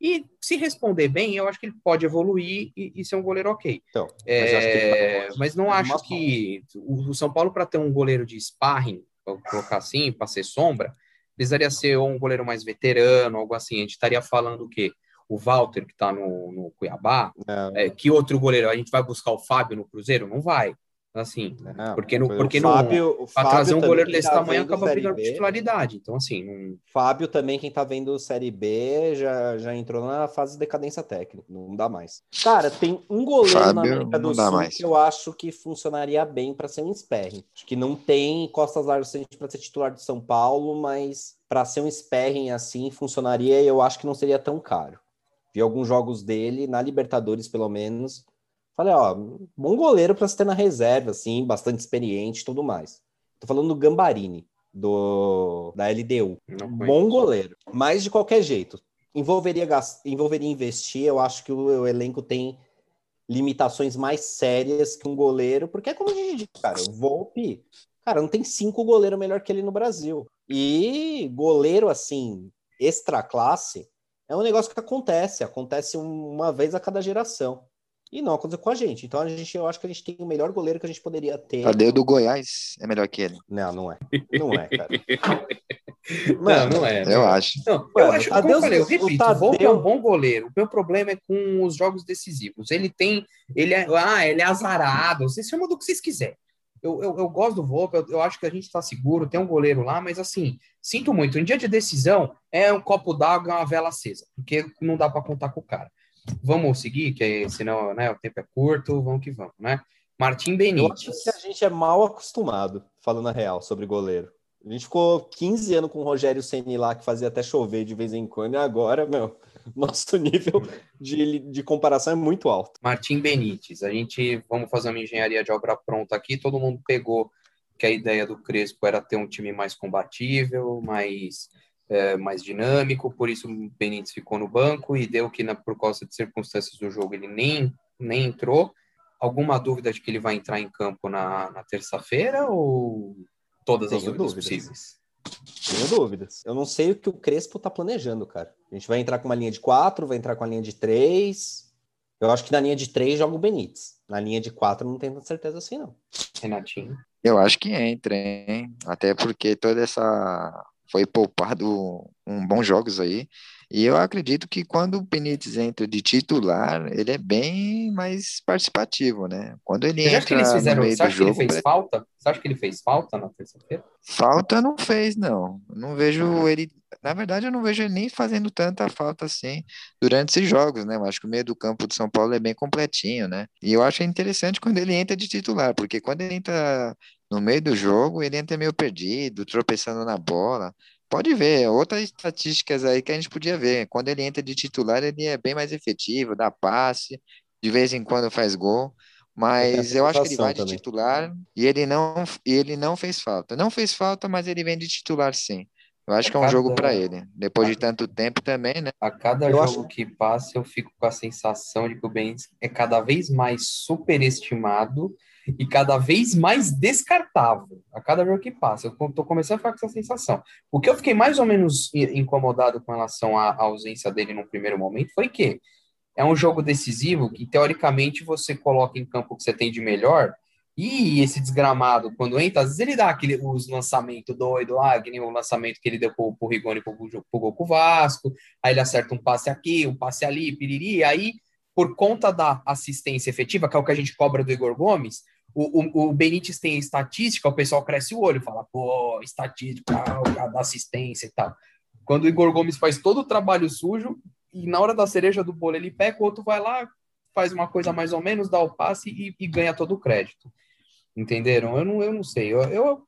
E se responder bem, eu acho que ele pode evoluir e, e ser um goleiro ok. Então, mas É, mas não acho que o, o São Paulo, para ter um goleiro de sparring, vou colocar assim, para ser sombra, precisaria ser ou um goleiro mais veterano, algo assim. A gente estaria falando o quê? O Walter, que está no, no Cuiabá. É, que outro goleiro? A gente vai buscar o Fábio no Cruzeiro? Não vai. Assim, É, porque no, o porque Fábio, o Fábio trazer um também, goleiro quem desse tá tamanho vendo acaba B, titularidade. Então, assim, não, Fábio também, quem tá vendo Série B, já, já entrou na fase de decadência técnica. Não dá mais. Cara, tem um goleiro na Fábio, América do não Sul mais. que eu acho que funcionaria bem para ser um sperring. Acho que não tem costas largas para ser titular de São Paulo, mas para ser um sperring assim funcionaria e eu acho que não seria tão caro. Vi alguns jogos dele, na Libertadores pelo menos. Falei, ó, bom goleiro para se ter na reserva, assim, bastante experiente e tudo mais. Tô falando do Gambarini, do, da LDU. Bom goleiro. Mas de qualquer jeito, envolveria, envolveria investir. Eu acho que o, o elenco tem limitações mais sérias que um goleiro, porque é como a gente diz, cara, o Volpe, cara, não tem cinco goleiros melhor que ele no Brasil. E goleiro, assim, extra classe, é um negócio que acontece, acontece uma vez a cada geração. E não aconteceu com a gente. Então a gente, eu acho que a gente tem o melhor goleiro que a gente poderia ter. Tadeu do Goiás é melhor que ele. Não, não é. Não é, cara. Não, não é. Eu acho. Não, eu Mano, acho, o como eu Tadeu- falei, eu o repito, o Volpe é Tadeu- um bom goleiro. O meu problema é com os jogos decisivos. Ele tem, ele é, ah, ele é azarado, vocês chamam do que vocês quiserem. Eu, eu, eu gosto do Volpe, eu, eu acho que a gente está seguro, tem um goleiro lá, mas assim, sinto muito, em dia de decisão é um copo d'água e uma vela acesa, porque não dá para contar com o cara. Vamos seguir, que senão né, o tempo é curto, vamos que vamos, né? Martim Eu Benítez. acho que a gente é mal acostumado, falando a real, sobre goleiro. A gente ficou 15 anos com o Rogério Ceni lá, que fazia até chover de vez em quando, e agora, meu, nosso nível de, de comparação é muito alto. Martim Benítez. A gente vamos fazer uma engenharia de obra pronta aqui. Todo mundo pegou que a ideia do Crespo era ter um time mais combatível, mais, é, mais dinâmico. Por isso o Benítez ficou no banco e deu que, na, por causa de circunstâncias do jogo, ele nem, nem entrou. Alguma dúvida de que ele vai entrar em campo na, na terça-feira ou todas as dúvidas, dúvidas. possíveis? Tenho dúvidas. Eu não sei o que o Crespo tá planejando, cara. A gente vai entrar com uma linha de 4, vai entrar com uma linha de 3. Eu acho que na linha de 3 joga o Benítez. Na linha de 4 não tenho tanta certeza assim, não. Renatinho. Eu acho que entra, hein? Até porque toda essa. Foi poupado um bons jogos aí. E eu acredito que quando o Benítez entra de titular, ele é bem mais participativo, né? Quando ele Você acha que entra eles no fizeram? meio Você do acha que ele jogo, fez falta? Você acha que ele fez falta na terça-feira? falta não fez, não. Não vejo ele. Na verdade, eu não vejo ele nem fazendo tanta falta assim durante esses jogos, né? Eu acho que o meio do campo de São Paulo é bem completinho, né? E eu acho interessante quando ele entra de titular, porque quando ele entra no meio do jogo, ele entra meio perdido, tropeçando na bola. Pode ver, outras estatísticas aí que a gente podia ver. Quando ele entra de titular, ele é bem mais efetivo, dá passe, de vez em quando faz gol. Mas eu acho que ele vai de também. titular e ele não, e ele não fez falta. Não fez falta, mas ele vem de titular sim. Eu acho que é um Cada- jogo para ele. Depois de tanto tempo também, né? A cada Eu jogo acho- que passa, eu fico com a sensação de que o Benítez é cada vez mais superestimado e cada vez mais descartável. A cada jogo que passa, eu tô começando a ficar com essa sensação. O que eu fiquei mais ou menos incomodado com relação à ausência dele no primeiro momento foi que é um jogo decisivo que, teoricamente, você coloca em campo o que você tem de melhor. E esse desgramado, quando entra, às vezes ele dá aquele, os lançamentos doidos lá, que nem o lançamento que ele deu pro, pro Rigoni pro, pro, o Vasco, aí ele acerta um passe aqui, um passe ali, piriri, aí, por conta da assistência efetiva, que é o que a gente cobra do Igor Gomes, o, o, o Benítez tem estatística, o pessoal cresce o olho, fala, pô, estatística, ah, da assistência e tal. Quando o Igor Gomes faz todo o trabalho sujo, e na hora da cereja do bolo ele pega, o outro vai lá, faz uma coisa mais ou menos, dá o passe e, e ganha todo o crédito. Entenderam? Eu não, eu não sei. Eu, eu,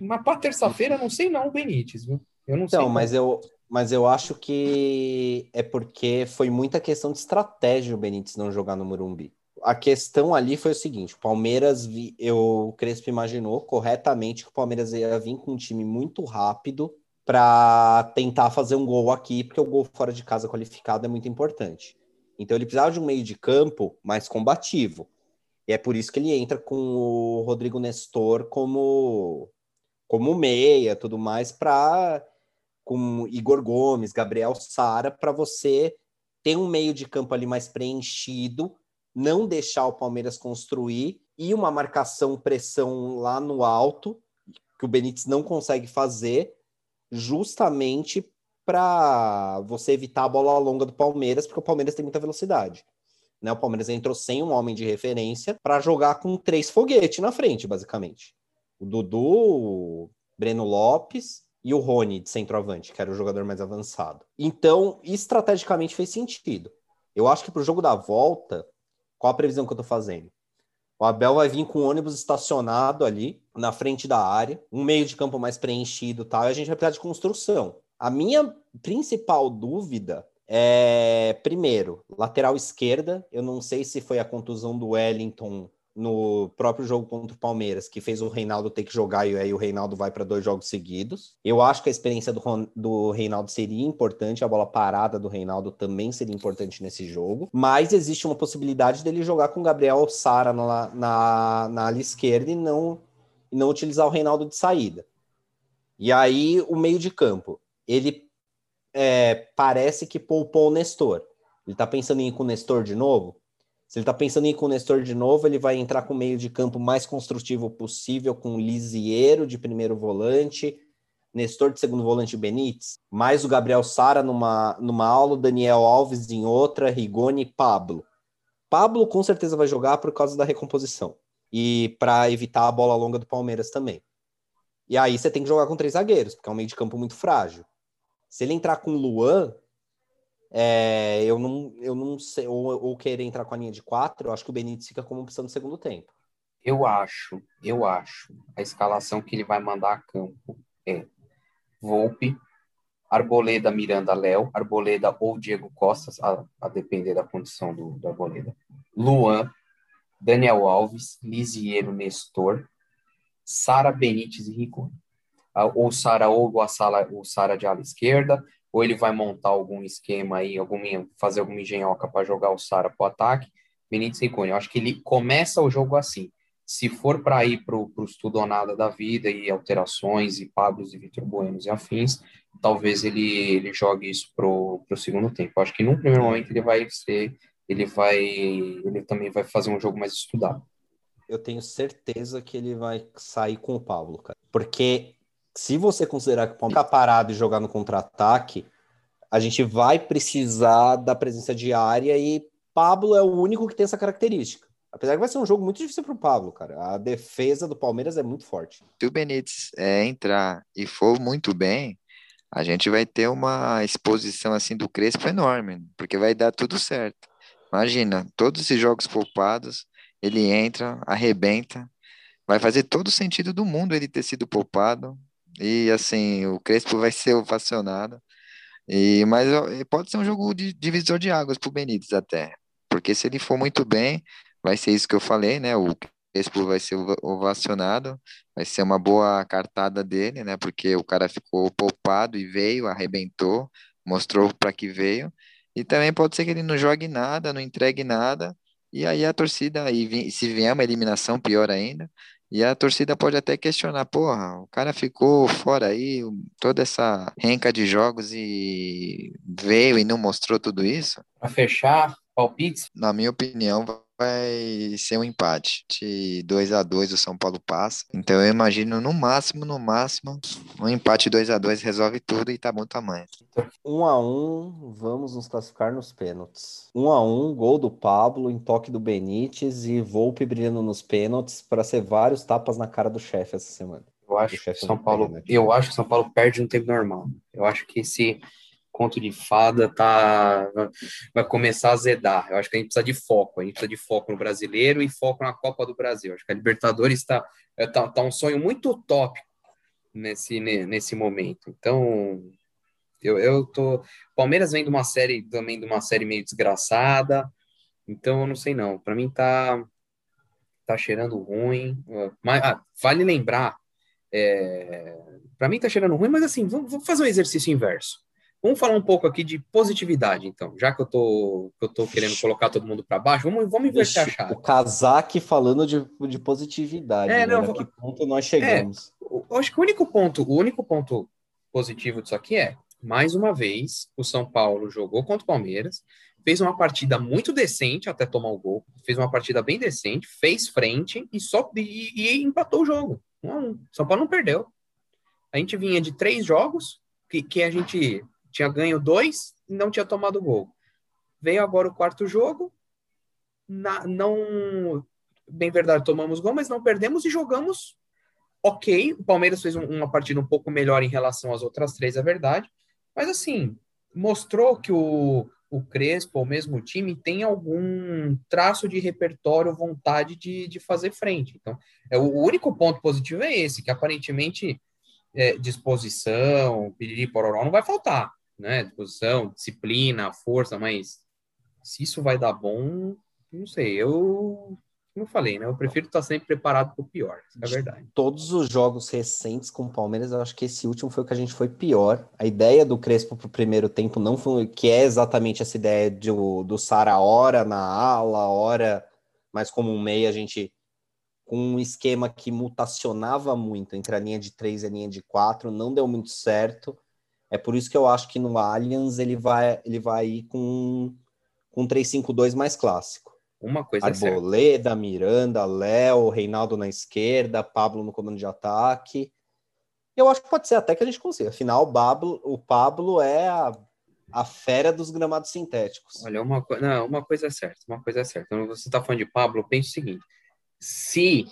mas para terça-feira, não sei não o Benítez, viu? Eu não sei. Então, não. mas eu, mas eu acho que é porque foi muita questão de estratégia o Benítez não jogar no Morumbi. A questão ali foi o seguinte: o Palmeiras, vi, eu, o Crespo imaginou corretamente que o Palmeiras ia vir com um time muito rápido para tentar fazer um gol aqui, porque o gol fora de casa qualificado é muito importante. Então ele precisava de um meio de campo mais combativo. E é por isso que ele entra com o Rodrigo Nestor como como meia, tudo mais para com Igor Gomes, Gabriel Sara, para você ter um meio de campo ali mais preenchido, não deixar o Palmeiras construir e uma marcação pressão lá no alto que o Benítez não consegue fazer, justamente para você evitar a bola longa do Palmeiras, porque o Palmeiras tem muita velocidade. Né? O Palmeiras entrou sem um homem de referência para jogar com três foguetes na frente, basicamente. O Dudu, o Breno Lopes e o Rony de centroavante, que era o jogador mais avançado. Então, estrategicamente fez sentido. Eu acho que para o jogo da volta, qual a previsão que eu estou fazendo? O Abel vai vir com o ônibus estacionado ali na frente da área, um meio de campo mais preenchido tal, e a gente vai precisar de construção. A minha principal dúvida é, primeiro, lateral esquerda. Eu não sei se foi a contusão do Wellington no próprio jogo contra o Palmeiras, que fez o Reinaldo ter que jogar e aí o Reinaldo vai para dois jogos seguidos. Eu acho que a experiência do, do Reinaldo seria importante, a bola parada do Reinaldo também seria importante nesse jogo, mas existe uma possibilidade dele jogar com Gabriel Sara na, na, na ala esquerda e não, não utilizar o Reinaldo de saída. E aí o meio de campo, ele é, parece que poupou o Nestor. Ele está pensando em ir com o Nestor de novo? Se ele está pensando em ir com o Nestor de novo, ele vai entrar com o meio de campo mais construtivo possível, com Lisieiro de primeiro volante, Nestor de segundo volante Benítez, mais o Gabriel Sara numa, numa aula, Daniel Alves em outra, Rigoni e Pablo. Pablo com certeza vai jogar por causa da recomposição e para evitar a bola longa do Palmeiras também. E aí você tem que jogar com três zagueiros, porque é um meio de campo muito frágil. Se ele entrar com o Luan, é, eu não, eu não sei, ou, ou, querer entrar com a linha de quatro, eu acho que o Benítez fica como opção no segundo tempo. Eu acho, eu acho, a escalação que ele vai mandar a campo é Volpe, Arboleda, Miranda, Léo, Arboleda ou Diego Costa, a, a, depender da condição do, do Arboleda, Luan, Daniel Alves, Lisiero, Nestor, Sara Benítez e Rigoni. Ou Sara ou a Sala, o Sara de ala esquerda, ou ele vai montar algum esquema aí, alguma, fazer alguma engenhoca para jogar o Sara para o ataque, Benítez e Cone. Eu acho que ele começa o jogo assim. Se for para ir para o estudo ou nada da vida e alterações e Pablos e Vitor Buenos e afins, talvez ele, ele jogue isso para o segundo tempo. Eu acho que num primeiro momento ele vai ser, ele vai, ele também vai fazer um jogo mais estudado. Eu tenho certeza que ele vai sair com o Pablo, cara. Porque se você considerar que o Palmeiras ficar parado e jogar no contra-ataque, a gente vai precisar da presença diária e Pablo é o único que tem essa característica. Apesar que vai ser um jogo muito difícil para o Pablo, cara. A defesa do Palmeiras é muito forte. Se o Benítez é, entrar e for muito bem, a gente vai ter uma exposição assim do Crespo enorme, porque vai dar tudo certo. Imagina, todos esses jogos poupados, ele entra, arrebenta, vai fazer todo o sentido do mundo ele ter sido poupado, e assim, o Crespo vai ser ovacionado. E, mas pode ser um jogo de divisor de águas para o Benítez até. Porque se ele for muito bem, vai ser isso que eu falei, né? O Crespo vai ser ovacionado, vai ser uma boa cartada dele, né? Porque o cara ficou poupado e veio, arrebentou, mostrou para que veio. E também pode ser que ele não jogue nada, não entregue nada. E aí a torcida, e se vier uma eliminação, pior ainda, e a torcida pode até questionar, porra, o cara ficou fora aí toda essa renca de jogos e veio e não mostrou tudo isso? Para fechar, palpites? Na minha opinião, vai ser um empate. De 2 a 2 o São Paulo passa. Então eu imagino no máximo, no máximo, um empate 2 a 2 resolve tudo e tá bom tamanho. 1 um a 1, um, vamos nos classificar nos pênaltis. 1 um a 1, gol do Pablo em toque do Benítez e Volpe brilhando nos pênaltis para ser vários tapas na cara do chefe essa semana. Eu acho que São Paulo, eu acho que São Paulo perde no tempo normal. Eu acho que esse conto de fada tá vai começar a azedar. Eu acho que a gente precisa de foco. A gente precisa de foco no brasileiro e foco na Copa do Brasil. Acho que a Libertadores está é, tá, tá um sonho muito utópico nesse, nesse momento. Então, eu, eu tô. Palmeiras vem de uma série também de uma série meio desgraçada. Então, eu não sei não. Para mim tá tá cheirando ruim. Mas ah, vale lembrar. É, para mim tá cheirando ruim, mas assim, vamos, vamos fazer um exercício inverso. Vamos falar um pouco aqui de positividade, então. Já que eu tô, eu tô querendo colocar todo mundo para baixo, vamos, vamos inverter a chave. O casaque falando de, de positividade. É, né? não, que ponto nós chegamos? É, eu acho que o único ponto, o único ponto positivo disso aqui é, mais uma vez, o São Paulo jogou contra o Palmeiras, fez uma partida muito decente até tomar o gol, fez uma partida bem decente, fez frente e só e, e empatou o jogo. Um a um. São Paulo não perdeu. A gente vinha de três jogos que, que a gente tinha ganho dois e não tinha tomado gol. Veio agora o quarto jogo, na, não. Bem verdade, tomamos gol, mas não perdemos e jogamos ok. O Palmeiras fez um, uma partida um pouco melhor em relação às outras três, é verdade. Mas assim, mostrou que o, o Crespo, o mesmo time, tem algum traço de repertório, vontade de, de fazer frente. Então, é, o único ponto positivo é esse, que aparentemente é, disposição, piriri, pororó, não vai faltar, né? Disposição, disciplina, força, mas se isso vai dar bom, não sei. Eu como eu falei, né? Eu prefiro estar sempre preparado para o pior, é verdade. Todos os jogos recentes com o Palmeiras, eu acho que esse último foi o que a gente foi pior. A ideia do Crespo para o primeiro tempo não foi, que é exatamente essa ideia de, do Sara hora na ala, hora mas como um meia, a gente com um esquema que mutacionava muito entre a linha de três e a linha de quatro, não deu muito certo. É por isso que eu acho que no Allianz ele vai, ele vai ir com, com um 3-5-2 mais clássico. Uma coisa Arboleda, é Miranda, Léo, Reinaldo na esquerda, Pablo no comando de ataque. Eu acho que pode ser até que a gente consiga. Afinal, o Pablo, o Pablo é a, a fera dos gramados sintéticos. Olha, uma, não, uma coisa é certa, uma coisa é certa. Quando você está falando de Pablo, eu penso o seguinte: se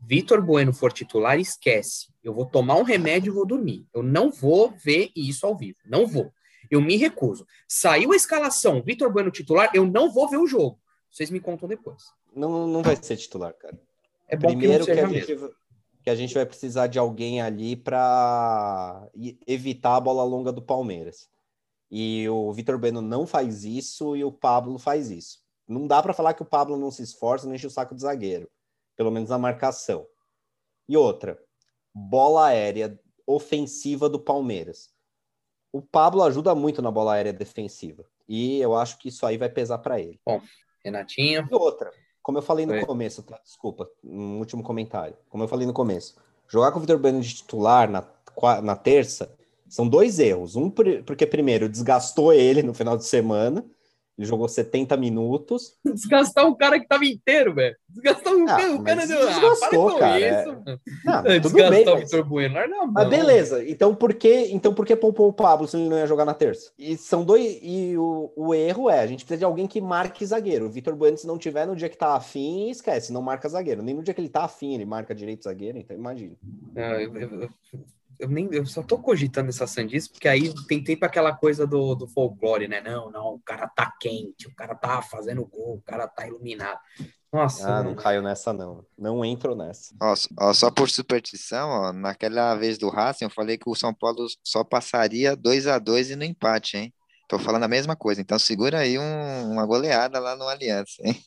Vitor Bueno for titular, esquece. Eu vou tomar um remédio e vou dormir. Eu não vou ver isso ao vivo. Não vou. Eu me recuso. Saiu a escalação, Vitor Bueno titular, eu não vou ver o jogo. Vocês me contam depois. Não, não vai ser titular, cara. É bom Primeiro que, que, a gente, que a gente vai precisar de alguém ali para evitar a bola longa do Palmeiras. E o Vitor Bueno não faz isso e o Pablo faz isso. Não dá para falar que o Pablo não se esforça, não enche o saco do zagueiro, pelo menos na marcação. E outra, bola aérea ofensiva do Palmeiras. O Pablo ajuda muito na bola aérea defensiva. E eu acho que isso aí vai pesar para ele. Bom, Renatinho. E outra, como eu falei no Foi. começo, tá? desculpa, um último comentário. Como eu falei no começo, jogar com o Vitor Bueno de titular na, na terça são dois erros. Um, porque primeiro desgastou ele no final de semana, ele jogou 70 minutos. Desgastar um cara que tava inteiro, velho. Desgastar um ah, cara, o cara deu. Desgastou, ah, cara. Isso, é... Não, tudo Desgastar bem, o Vitor Bueno. Não, mas beleza. Então por que, então por que poupou o Pablo se ele não ia jogar na terça? E são dois. E o, o erro é: a gente precisa de alguém que marque zagueiro. O Vitor Bueno, se não tiver no dia que tá afim, esquece, não marca zagueiro. Nem no dia que ele tá afim, ele marca direito zagueiro, então imagina. Ah, eu, eu, eu nem eu só tô cogitando essa sandice, porque aí tem tempo aquela coisa do, do folclore, né? Não, não, o cara tá quente, o cara tá fazendo gol, o cara tá iluminado. Nossa. Ah, não caio nessa, não. Não entro nessa. Ó, ó, só por superstição, ó, naquela vez do Racing, eu falei que o São Paulo só passaria 2 a 2 e no empate, hein? Tô falando a mesma coisa, então segura aí um, uma goleada lá no Aliança, hein?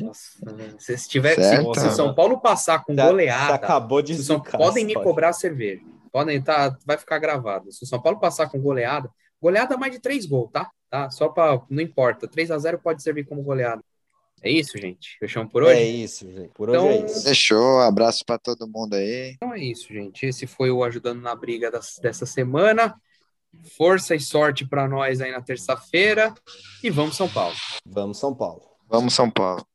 Nossa, se, tiver, se, se, o São Paulo passar com goleada, acabou de zicar, podem me cobrar cerveja podem tá, vai ficar gravado. Se o São Paulo passar com goleada, goleada mais de três gols, tá? tá? Só para não importa, 3 a 0 pode servir como goleada. É isso, gente. Fechamos por hoje? É isso, gente. Por então, hoje é isso. Fechou. Abraço para todo mundo aí. Então é isso, gente. Esse foi o Ajudando na Briga das, dessa semana. Força e sorte para nós aí na terça-feira. E vamos, São Paulo. Vamos, São Paulo. Vamos, São Paulo.